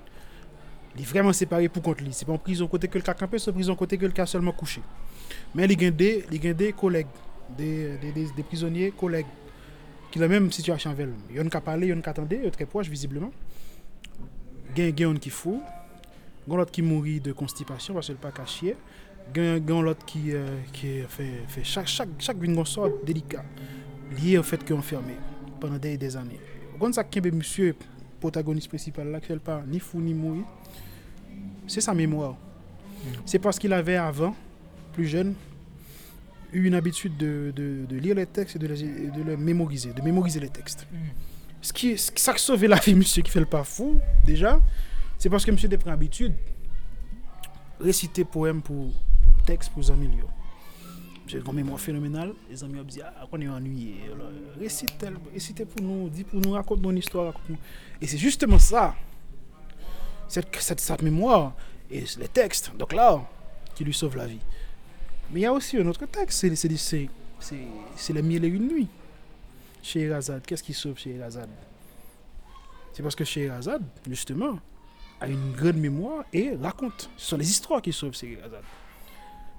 Il est vraiment séparé pour contre lui. C'est pas en prison côté que le cas campé, c'est en prison côté que le cas seulement couché. Mais il y a des, des collègues, des, des, des- prisonniers collègues, qui ont la même situation avec lui. Il y en a qui parlé, il y en a qui attendaient, très proches visiblement. Il y a un qui fou, a l'autre qui mourit de constipation parce qu'il n'est pas caché. Y a l'autre qui, euh, qui fait, fait chaque, chaque, chaque une sort délicat, lié au fait qu'il est enfermé pendant des, des années. Quand ça qui monsieur protagoniste principal là, n'est pas ni fou ni mourir, c'est sa mémoire. C'est parce qu'il avait avant, plus jeune, eu une habitude de, de- de lire les textes et de les, de les mémoriser, de mémoriser les textes. Ce qui, ce qui ça sauve la vie, monsieur, qui fait le pas fou, déjà, c'est parce que monsieur a pris habitude réciter poème pour texte pour améliorer. J'ai une mémoire phénoménale. Les amis ont dit, ah, on est ennuyé. Récite, récitez pour nous, dis pour nous, raconte histoire. raconte-nous. Et c'est justement ça, cette, cette, cette mémoire et les textes, donc là, qui lui sauve la vie. Mais il y a aussi un autre texte, c'est c'est- mille et une nuits. Scheherazade, qu'est-ce qui sauve Scheherazade? C'est parce que Scheherazade, justement, a une grande mémoire et raconte. Ce sont les histoires qui sauvent Scheherazade.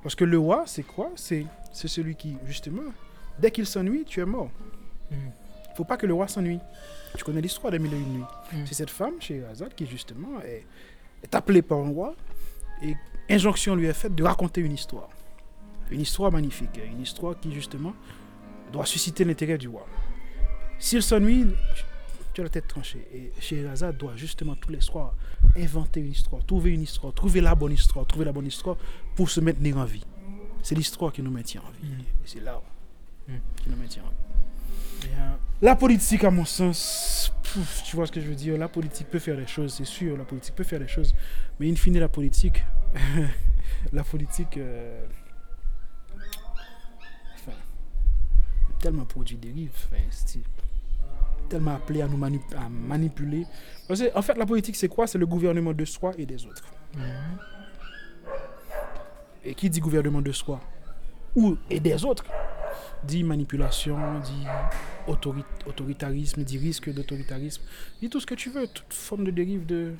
Parce que le roi, c'est quoi? C'est c'est celui qui, justement, dès qu'il s'ennuie, tu es mort.
Mm.
Il faut pas que le roi s'ennuie. Tu connais l'histoire des mille et une nuits.
Mm.
C'est cette femme, Scheherazade, qui, justement, est, est appelée par un roi et injonction lui est faite de raconter une histoire. Une histoire magnifique, une histoire qui, justement, doit susciter l'intérêt du roi. S'il s'ennuie, tu- tu as la tête tranchée. Et Scheherazade doit, justement, tous les soirs, inventer une histoire, trouver une histoire, trouver la bonne histoire, trouver la bonne histoire pour se maintenir en vie. C'est l'histoire qui nous maintient en vie.
Mm.
Et c'est là
Mm.
qui nous maintient en vie. La politique, à mon sens, pouf, tu vois ce que je veux dire, la politique peut faire des choses, c'est sûr, la politique peut faire des choses, mais in fine, la politique, la politique, euh, enfin, tellement produit dérive, enfin, tellement appelé à nous à manipuler. Parce que, en fait, la politique, c'est quoi? C'est le gouvernement de soi et des autres.
Mhm.
Et qui dit gouvernement de soi ou et des autres dit manipulation, dit autori- autoritarisme, dit risque d'autoritarisme, dit tout ce que tu veux, toute forme de dérive de.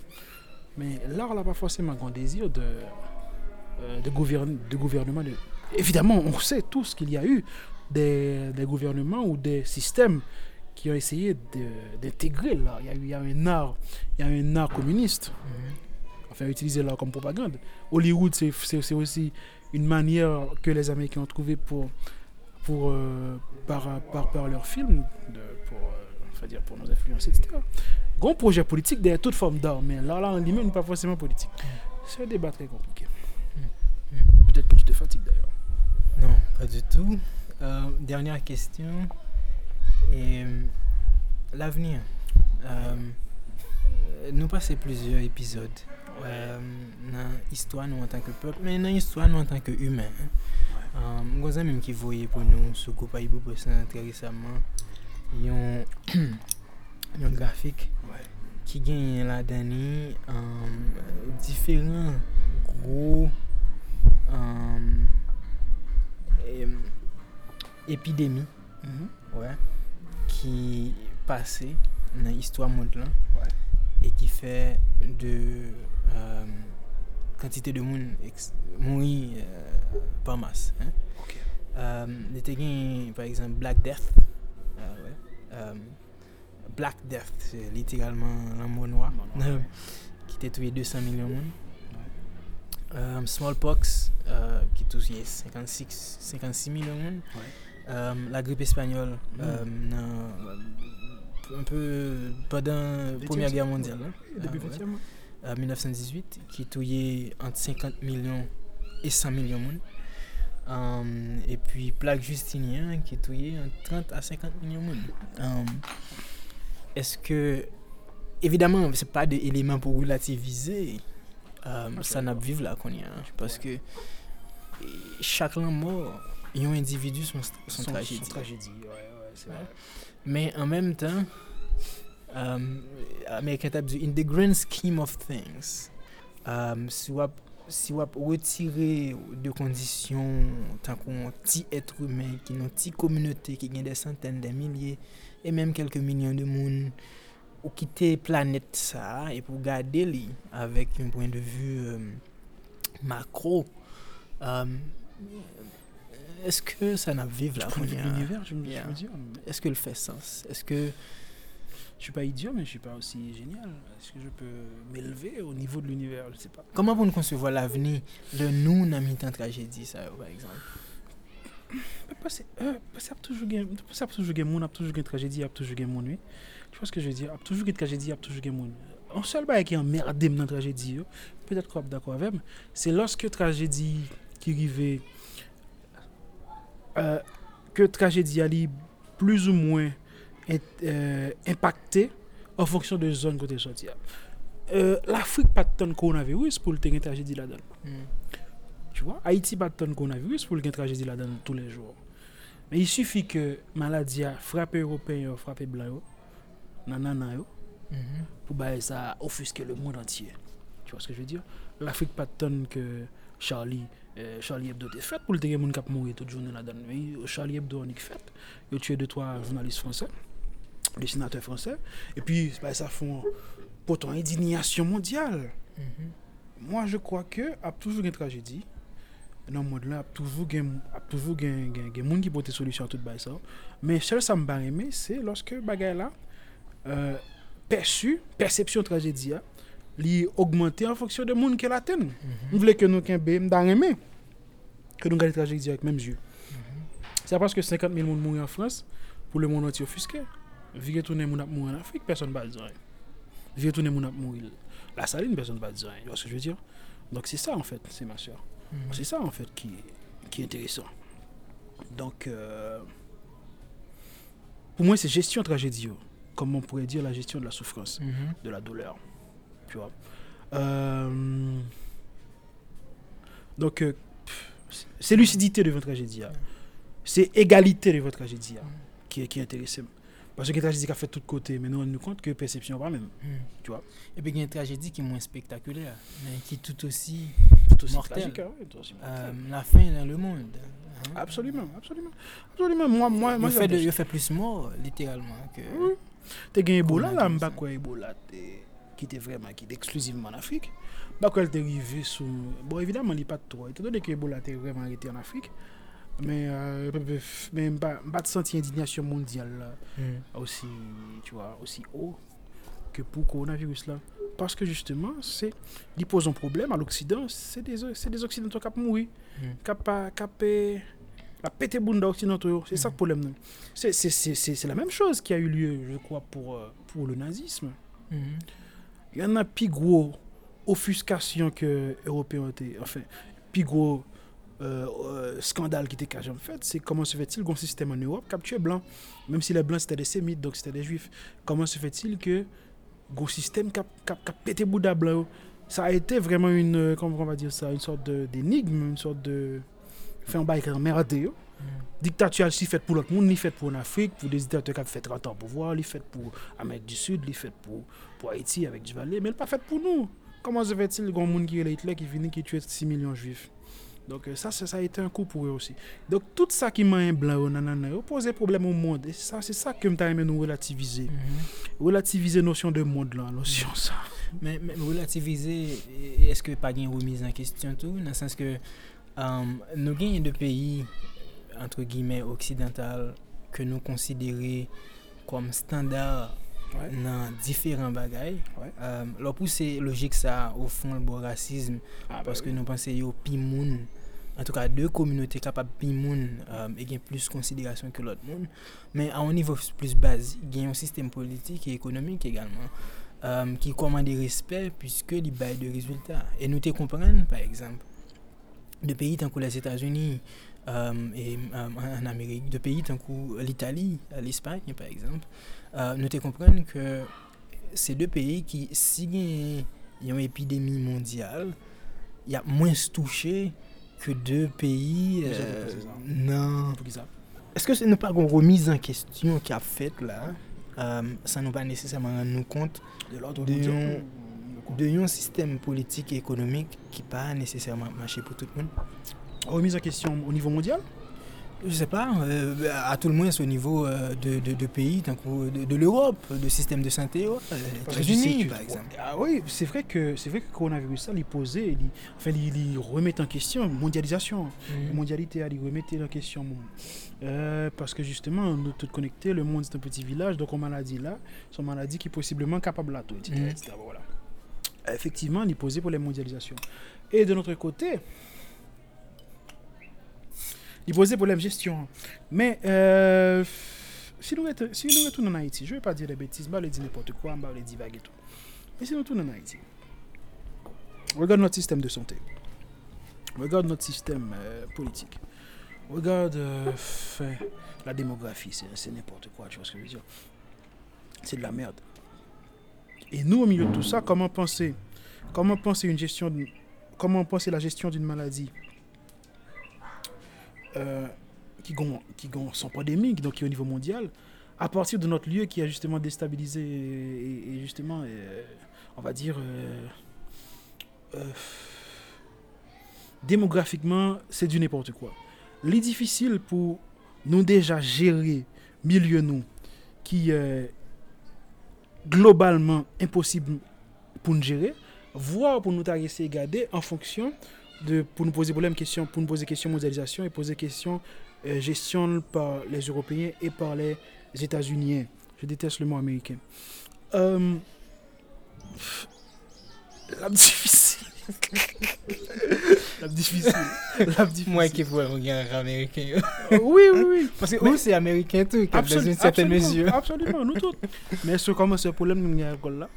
Mais l'art n'a pas forcément grand désir de, euh, de, gouverne- de gouvernement. De... Évidemment, on sait tous qu'il y a eu des, des gouvernements ou des systèmes qui ont essayé d'intégrer l'art. Il y a eu il y a un art, il y a un art communiste
Mhm.
enfin utiliser l'art comme propagande. Hollywood, c'est- c'est c'est aussi une manière que les Américains ont trouvé pour, pour euh, par, par, par leurs films, de, pour, euh, enfin dire, pour nous influencer, etc. Grand projet politique derrière toute forme d'art, mais là, là, en lui-même, n'est pas forcément politique. C'est un débat très compliqué. Peut-être que tu te fatigues d'ailleurs.
Non, pas du tout. Euh, dernière question. Et l'avenir. Um, nou pase plezyor epizod um, nan histwa nou an tanke pep, men nan histwa nou an tanke humen. Um, Gwaza menm ki voye pou nou sou Goupa Ibou Posan tre resaman, yon, yon grafik
ouais.
ki genye la dani diferent gro epidemi. Mm -hmm. ouais. Qui passait dans l'histoire mondiale
Ouais.
et qui fait de euh, quantité de monde mourir euh, par masse. Hein. Euh, par exemple Black Death. Ouais. Euh, Black Death, c'est littéralement la mot noire.
Mot noir, ouais.
qui était tué 200 millions de monde. Smallpox, qui touchait 56, 56 millions de monde. Euh, la grippe espagnole,
Mm.
euh, un peu pendant la Première Guerre mondiale, hein.
ouais. Depuis
Ah, ouais.
20e,
Euh, 1918, qui tuait entre 50 millions et 100 millions de monde. Euh, et puis plaque Justinien qui tuait entre 30 à 50 millions de monde. Euh, Est-ce que, évidemment, c'est pas des éléments pour relativiser euh,
Ok.
ça n'a pas vivre là qu'on y yon individu son, son,
son
tragédie.
Son tragédie, ouais, ouais, c'est
ouais.
vrai.
Mais en même temps, um, American Tab in the grand scheme of things, um, si wap si wap retire de kondisyon tan kon ti etre humen, ki nan ti kominote ki gen de santen, de milye, e menm kelke milyon de moun, ou kite planet sa, e pou gade li, avek yon poin de vu um, makro, um, euh, est-ce que ça n'a vivre là
Du point de
qu'on
vue
y
de
a-
l'univers, je me
Yeah.
me dis, oh,
est-ce que le fait sens Est-ce que
je suis pas idiot, mais je suis pas aussi génial? Est-ce que je peux m'élever au niveau de l'univers? Je sais pas.
comment nous concevoir l'avenir de nous dans mi-temps tragédie ça par exemple?
Parce que euh, toujours gen- parce que toujours gen moun, ap toujours gen tragédie, ap toujours moun, oui. Tu vois ce que je veux dire? Ap toujours gen tragédie, ap toujours gen moun. Un seul bail qui emmerdé dans tragédie, peut-être qu'on d'accord avec moi, c'est lorsque tragédie qui arrivait euh, ke trajedi a li plus ou mwen euh, impacte an fonksyon de zon kote soti a. Euh, L'Afrique pat ton koronavirus pou lte gen trajedi la dan. Mm. Tu vois, Haiti pat ton koronavirus pou lte gen trajedi la dan tous les jours. Men yi sufi ke maladi a frape Européen yo, frape Blan yo, nanana yo,
mm
-hmm. pou baye sa ofuske le moun antye. Tu vois ce que je veux dire? L'Afrique pat ton ke Charlie Eh, Charlie Hebdo te fèt, pou lte gen moun kap mouri tout jounen la dan. Eh, Charlie Hebdo anik fèt, yo tue 2-3 jounalist fransè, dessinatè fransè, epi sa fon poton indignasyon mondyal.
Mm-hmm.
Moi, je kwa ke ap toujou gen tragedi, nan moun la ap toujou gen moun ki pote solusyon tout bay sa, men chèl sa mbareme, se loske bagay la, euh, persu, persepsyon tragedi ya, li augmenté en fonction de moun qu'elle atteint. Nous voulons que nous kembe m'da aimé que nous tragédie avec même yeux. C'est parce que 50 000 moun mouri en France pour le monde entier offusqué. Tout le monde mouri en Afrique, personne ne va dire tout le monde mouri la saline, personne ne va dire. Tu vois ce que je veux dire? Donc c'est ça en fait, c'est ma soeur.
Mhm.
C'est ça en fait qui, qui est intéressant. Donc, euh, pour moi, c'est gestion tragédie. Comme on pourrait dire la gestion de la souffrance,
Mhm.
de la douleur. tu vois. Euh... Donc, euh, c'est lucidité de votre tragédie. C'est égalité de votre tragédie qui, qui est intéressée. Parce que la tragédie qui a fait tout côté, mais nous on nous compte que perception pas même.
Mm.
Tu vois?
Eh Et puis il y a une tragédie qui est moins spectaculaire, mais qui est tout aussi,
tout aussi
mortelle.
Tragique, hein, tout aussi mortelle.
Euh, la fin dans le monde. Hein?
Absolument, absolument. absolument. Moi, moi, moi,
il fait, de, il fait plus mort, littéralement. Que...
Oui. Tu as gagné Ebola, là,
je
ne
sais pas
quoi Ebola. T'es... qui était vraiment qui était exclusivement en Afrique. Pas quoi elle était arrivé sous bon évidemment il pas de trop étant donné que Ebola était vraiment arrêté en Afrique. Mais euh, mais pas pas de sentir indignation mondiale
Mhm.
aussi tu vois aussi haut que pour coronavirus là parce que justement c'est il pose un problème à l'Occident, c'est des c'est des occidentaux qui ont mouru,
Mhm.
qui la pété bunda occidentaux, c'est ça le problème. non. C'est la même chose qui a eu lieu je crois pour euh, pour le nazisme.
Mhm.
Il y en a plus gros offuscation que Européens. Enfin, plus gros euh, euh, scandale qui était en fait, c'est comment se fait-il qu'un système en Europe tué blanc, même si les blancs c'était des sémites, donc c'était des juifs. Comment se fait-il que un système a- qui a pété Bouddha blanc Ça a été vraiment une, euh, comment on va dire ça, une sorte d'énigme, une sorte de. Enfin, un bail merdé, yo.
Mhm.
Dictature, si fait pour l'autre monde, ni fait pour l'Afrique, pour des dictateurs qui ont fait 30 ans au pouvoir, ni fait pour l'Amérique du Sud, ni fait pour, pour Haïti avec Duvalier, mais elle pas faite pour nous. Comment se fait-il grand monde qui est Hitler qui finit qui tue 6 millions de juifs Donc euh, ça, ça, a été un coup pour eux aussi. Donc tout ça qui m'a blanc, oh, nanana, oh, pose problème au monde. Et ça, c'est ça que m'a aimé nous relativiser.
Mm -hmm.
Relativiser notion de monde là, notion ça.
Mais, mais relativiser, est-ce que pas une remise en question tout Dans le sens que um, nous gagnons de pays, entre guillemets, occidental, que nous considérons comme standard
ouais.
nan diferent bagay.
Ouais.
Um, lò pou se logik sa ou fon l bo rasism,
ah,
paske bah, oui. nou panse yo pi moun, an tou ka de kominote kapap pi moun um, e gen plus konsiderasyon ke lot moun, men an nivou plus basi, gen yon sistem politik e ekonomik egalman. Um, ki koman de respect pwiske li bay de rezultat. E nou te kompren, par eksemp, de peyi tankou les Etats-Unis, Euh, et, euh, en Amérique, de pays tan kou l'Italie, l'Espagne par exemple, euh, nou te kompren ke se de peyi ki si gen yon epidemi mondial, y
ap mwen
stouche
ke de peyi
nan... Eske se nou pa kon remise an kestyon ki ap fet la, sa nou pa nesesèman an nou kont
de
yon sistem politik e ekonomik ki pa nesesèman mache pou tout moun?
Remise en question au niveau mondial
je sais pas euh, à tout le moins au niveau euh, de, de, de pays de, de l'Europe de système de santé euh,
que tu sais
États-Unis par exemple
Ah oui, c'est vrai que c'est vrai que le coronavirus ça, il posait, il, enfin, il, il remet en question mondialisation.
Mhm.
mondialité, elle remettait en question. Euh, parce que justement, nous tous connectés, le monde c'est un petit village, donc une maladie là, c'est une maladie qui est possiblement capable à tout, etc.
Mhm.
etc., voilà. Effectivement, il posait pour les mondialisations. Et de notre côté, il posait problème gestion. Mais euh, si, nous retournons, si en Haïti, je ne vais pas dire des bêtises, je vais dire n'importe quoi, je vais dire vague et tout. Mais si nous retournons en Haïti, regarde notre système de santé. Regarde notre système euh, politique. Regarde euh, la démographie, c'est n'importe quoi, tu vois ce que je veux dire. C'est de la merde. Et nous, au milieu de tout ça, comment penser, comment penser une gestion, comment penser la gestion d'une maladie? Euh, qui gon, qui gon sans pandémique, donc qui au niveau mondial, à partir de notre lieu qui a justement déstabilisé et, et- et justement, euh, on va dire, euh, démographiquement, c'est du n'importe quoi. Les difficile pour nous déjà gérer milieu nous qui est globalement impossible pour nous gérer, voire pour nous essayer de garder en fonction de pour nous poser problème question pour nous poser question mondialisation et poser question euh, gestion par les Européens et par les États-Unis. Je déteste le mot américain. Euh, la difficile. la difficile. La difficile.
Moi qui vois un américain.
oui, oui, oui.
Parce que eux, c'est américain tout, qui dans une certaine mesure.
Absolument, nous tous. Mais ce comment ce problème, nous là?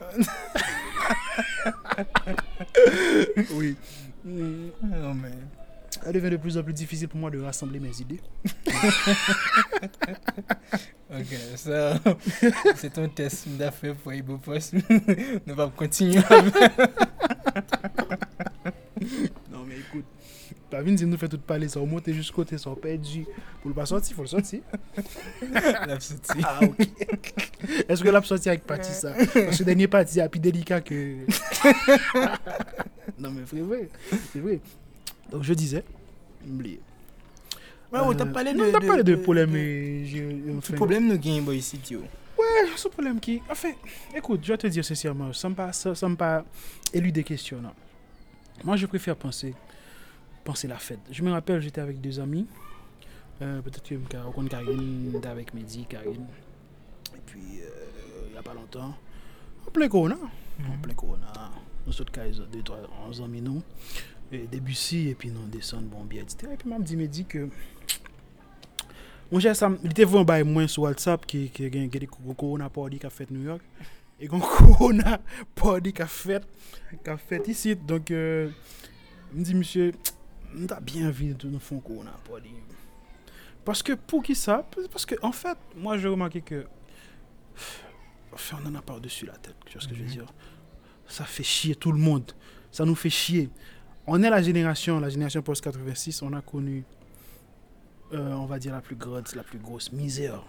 oui.
Oh, mais...
Elle devient de plus en plus difficile pour moi de rassembler mes idées.
ok, ça, c'est un test d'affaires pour Ibopost. Nous allons continuer.
non, mais écoute, la si nous fait tout parler, ça monte jusqu'au côté, ça perdu. Pour le pas sortir, il faut le sortir.
la.
Ah, ok. Est-ce que la sortir avec Pati, ça? Parce que le dernier Pati est plus délicat que. non, mais c'est vrai. C'est vrai. Donc je disais, oublié.
Ouais, on t'a parlé de.
Non, t'as parlé de problème.
Ce problème nous gagne ici, tio.
Ouais, ce problème qui. Enfin, écoute, je vais te dire sincèrement, ça ne pas, ça, me pas élu des questions. Non. Moi, je préfère penser, penser la fête. Je me rappelle, j'étais avec deux amis. Euh, Peut-être que je rencontre Karine, j'étais avec Mehdi, Karine. Et puis, euh, il n'y a pas longtemps, en plein corona. En mhm. plein corona. Nous sommes deux, trois, onze amis, nous. Et début si, et puis nous descendons, bon, bien, etc. Et puis, m'a dit Mehdi que. Mwen jè sa, li te vwen bay mwen sou WhatsApp ki gen geni korona party ka fèt New York. E gen korona party ka fèt, ka fèt isit. Donk, euh, mwen di msye, monsieur on a bien de nous faire corona party parce que pour qui ça? Parce que en fait moi j'ai remarqué que enfin, on en a pas au-dessus la tête tu vois ce que je veux mhm. dire? Ça fait chier tout le monde ça nous fait chier on est la génération, la génération post-86, on a connu, euh, on va dire, la plus grande, la plus grosse misère.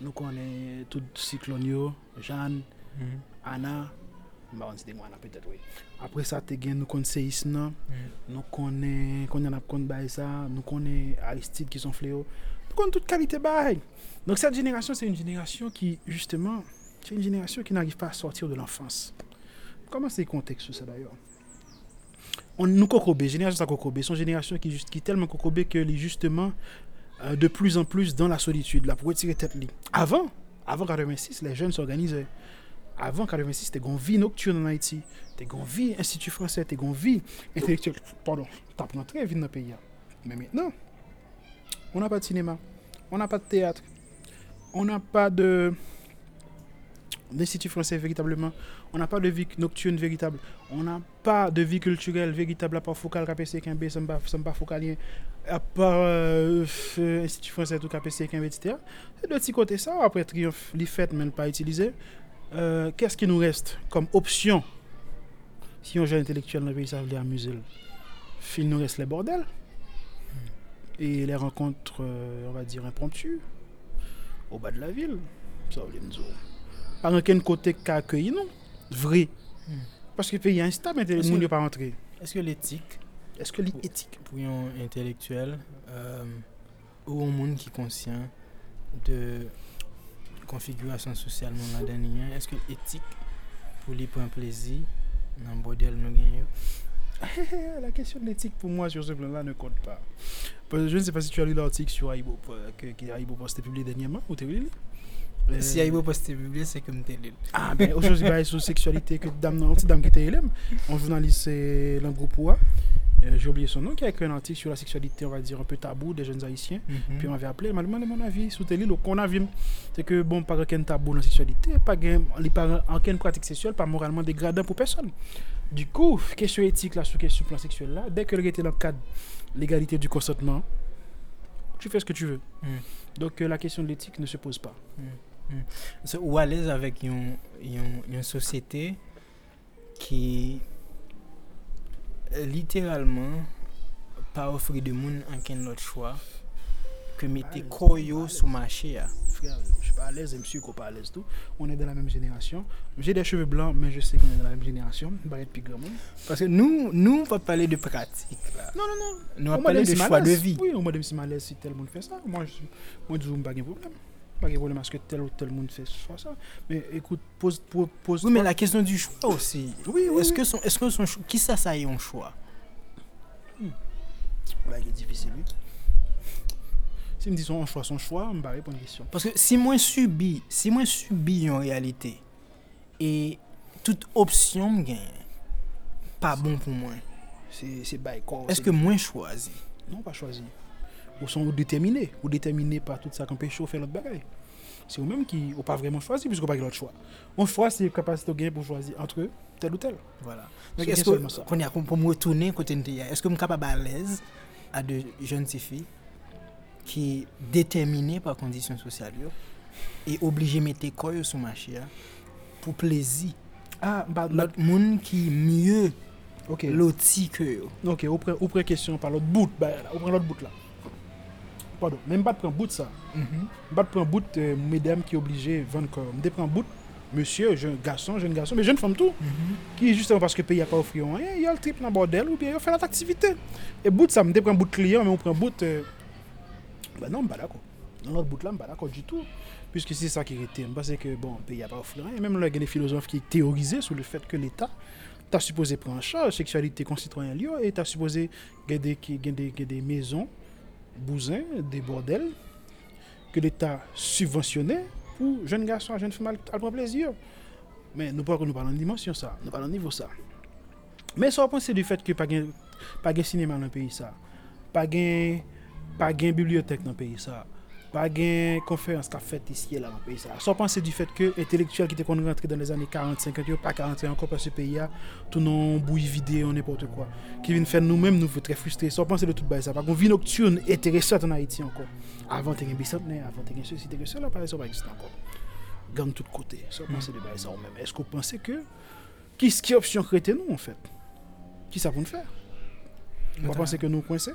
Nous connaissons tout Cyclonio, Jeanne, mm -hmm. Anna, ça, nous connaissons Seisna, mm -hmm. nous connaissons ça, nous connaissons Aristide qui sont fléaux. Nous connaissons toute qualité bail. Donc cette génération, c'est une génération qui, justement, c'est une génération qui n'arrive pas à sortir de l'enfance. Comment c'est le contexte ça d'ailleurs? On nous cocobé, génération cocobé, son génération qui, qui est tellement cocobé que est justement euh, de plus en plus dans la solitude, là, pour retirer tête. Avant, avant 86, les jeunes s'organisaient. Avant 86, c'était une vie nocturne en Haïti, c'était une vie institut français, c'était une vie intellectuelle. Pardon, t'as très vite dans le pays. Hein. Mais maintenant, on n'a pas de cinéma, on n'a pas de théâtre, on n'a pas de l'Institut français véritablement. On n'a pas de vie nocturne véritable. On n'a pas de vie culturelle véritable à part Focal, KPC, ne pas Focalien. À part euh, Institut français, tout KPC, Kimbe, etc. C'est de petit côté ça. Après Triomphe, les fêtes, mais pas utilisé. Euh, Qu'est-ce qui nous reste comme option si on jeune intellectuel dans le pays, veut dire amuser Il nous reste les bordels et les rencontres, euh, on va dire, impromptues au bas de la ville. Ça veut dire par aucun côté qui accueilli non vrai. Hmm. parce que le pays est instable mais le monde pas rentré.
est-ce que l'éthique
est-ce que l'éthique?
pour un intellectuel euh, ou un monde qui est conscient de konfigurasyon sosyal moun la denye, eske etik pou li pou an plezi nan bodel nou genyo?
la question de l'éthique pour moi sur ce plan-là ne compte pas. Je ne sais pas si tu as lu l'article sur Aibo que Post a publié dernièrement ou t'es lu
euh... Si Aibo Post est publié, c'est comme t'es lu.
Ah ben, aujourd'hui, c'est sur sexualité que dame non, dame qui était élève. On journaliste c'est l'un groupe OA. Euh, j'ai oublié son nom, qui a écrit un article sur la sexualité, on va dire, un peu tabou des jeunes haïtiens. Mm -hmm. Puis on m'avait appelé, il m'a demandé mon avis sur tel Donc on a vu, c'est que, bon, pas aucun tabou dans la sexualité, pas aucune pratique sexuelle, pas moralement dégradant pour personne. Du coup, question éthique, là, sur question plan sexuel, là, dès que le était dans le cadre l'égalité du consentement, tu fais ce que tu veux. Mm. Donc, euh, la question de l'éthique ne se pose pas. Mm.
mm. Ou à l'aise avec une, une, une société qui Euh, literalman pa ofri de moun anken lot chwa ke mette koyo sou mache
ya. Je suis pas à l'aise, et monsieur qu'on pas à l'aise tout. On est dans la même génération. J'ai des cheveux blancs, mais je sais qu'on est dans la même génération.
Parce que nous, nous, on va parler de pratique. Là.
Non, non, non.
Nous, on va parler de,
de
choix de vie.
Oui, on va dire si malaise si tel monde fait ça. Moi, je, moi, je dis, pas de problème. Pas de problème parce que tel ou tel monde fait ça. Mais écoute, pose, pose, pose
Oui, mais la question du choix aussi.
Oui, oui.
Est-ce
oui.
que son, est-ce que son choix, qui ça, ça est un choix hmm.
bah, il est difficile, oui. Si me dit son choix, son choix, je vais répondre à la question.
Parce que si moi subi, si moi subi en réalité, et toute option me gagne, pas bon pour moi.
C'est, c'est by
Est-ce que moi choisi
Non, pas choisi. Ou sont déterminés. Ou déterminés par tout ça qu'on peut chauffer l'autre bagaille. C'est eux-mêmes qui n'ont pas vraiment choisi puisqu'on n'a pas l'autre choix. On choix, c'est capacité de pour choisir entre tel ou tel.
Voilà. Donc, est-ce que, qu'on y a- pour me retourner côté de est-ce que je suis capable à l'aise à de jeunes filles qui déterminées par conditions sociales et obligées de mettre quoi sur marché hein, pour plaisir
Ah, bah,
l'autre monde qui mieux
ok.
loti que.
Ok, ou prend question par l'autre bout. Bah, prend l'autre bout là. pardon, men m bat pran bout sa. Mm -hmm. M bat pran bout euh, medem ki oblije van kor. M de pran bout, monsye, jen gason, jen gason, men jen fom tou, mm -hmm. ki juste an paske peyi a pa ofri yon, eh, yon trip nan bordel ou bien yon fè lat aktivite. E bout sa, m de pran bout kliyan, men m pran bout, euh, ben non m badako. Nan lot bout la m badako du tout. Puisque c'est ça qui était. Parce que, bon, il n'y a pas offrir. Et même là, il y a des philosophes qui théorisaient sur le fait que l'État, tu as supposé prendre en charge la sexualité concitoyenne et tu as supposé gagner des, des, maisons bousins, des bordels que l'État subventionnait pour jeunes garçons, jeunes femmes à prendre plaisir. Mais nous parlons, nous parlons de dimension ça, nous parlons de niveau ça. Mais ça, on pense du fait que pas de cinéma dans le pays ça, pas de bibliothèque dans le pays ça, pa gen konferans ka fet isye la nan peyi sa. So panse di fet ke entelektuel ki te kon rentre dan les ane 40-50 yo, pa 40 anko pa se peyi ya, tou nan bouy vide, an epote kwa. Ki vin fè nou mèm nou vè tre frustre. So panse de tout bay sa. Pa kon vi nocturne eteresat an Haiti anko. Avant te gen bisantne, avant te gen se, si te gen se la, pa se pa exist anko. Gan tout kote.
So
panse de bay sa ou mèm. Esko panse ke, ki ski opsyon krete nou an fèt? Ki sa pou nou fèr? Ou pa panse ke nou kwense?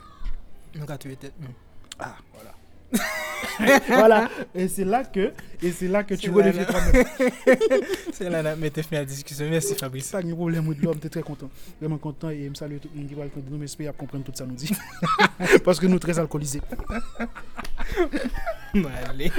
Nou ka tuye tèt nou.
Ah, voilà. voilà. Et c'est là que, et c'est là que tu
là.
toi-même.
C'est là que mettez fin à la discussion. Merci Fabrice.
C'est ça que le problème de l'homme, t'es très content. Vraiment content et me salue tout le monde qui va le nous, mais j'espère comprennent tout ça nous dit. Parce que nous très alcoolisés.
Allez.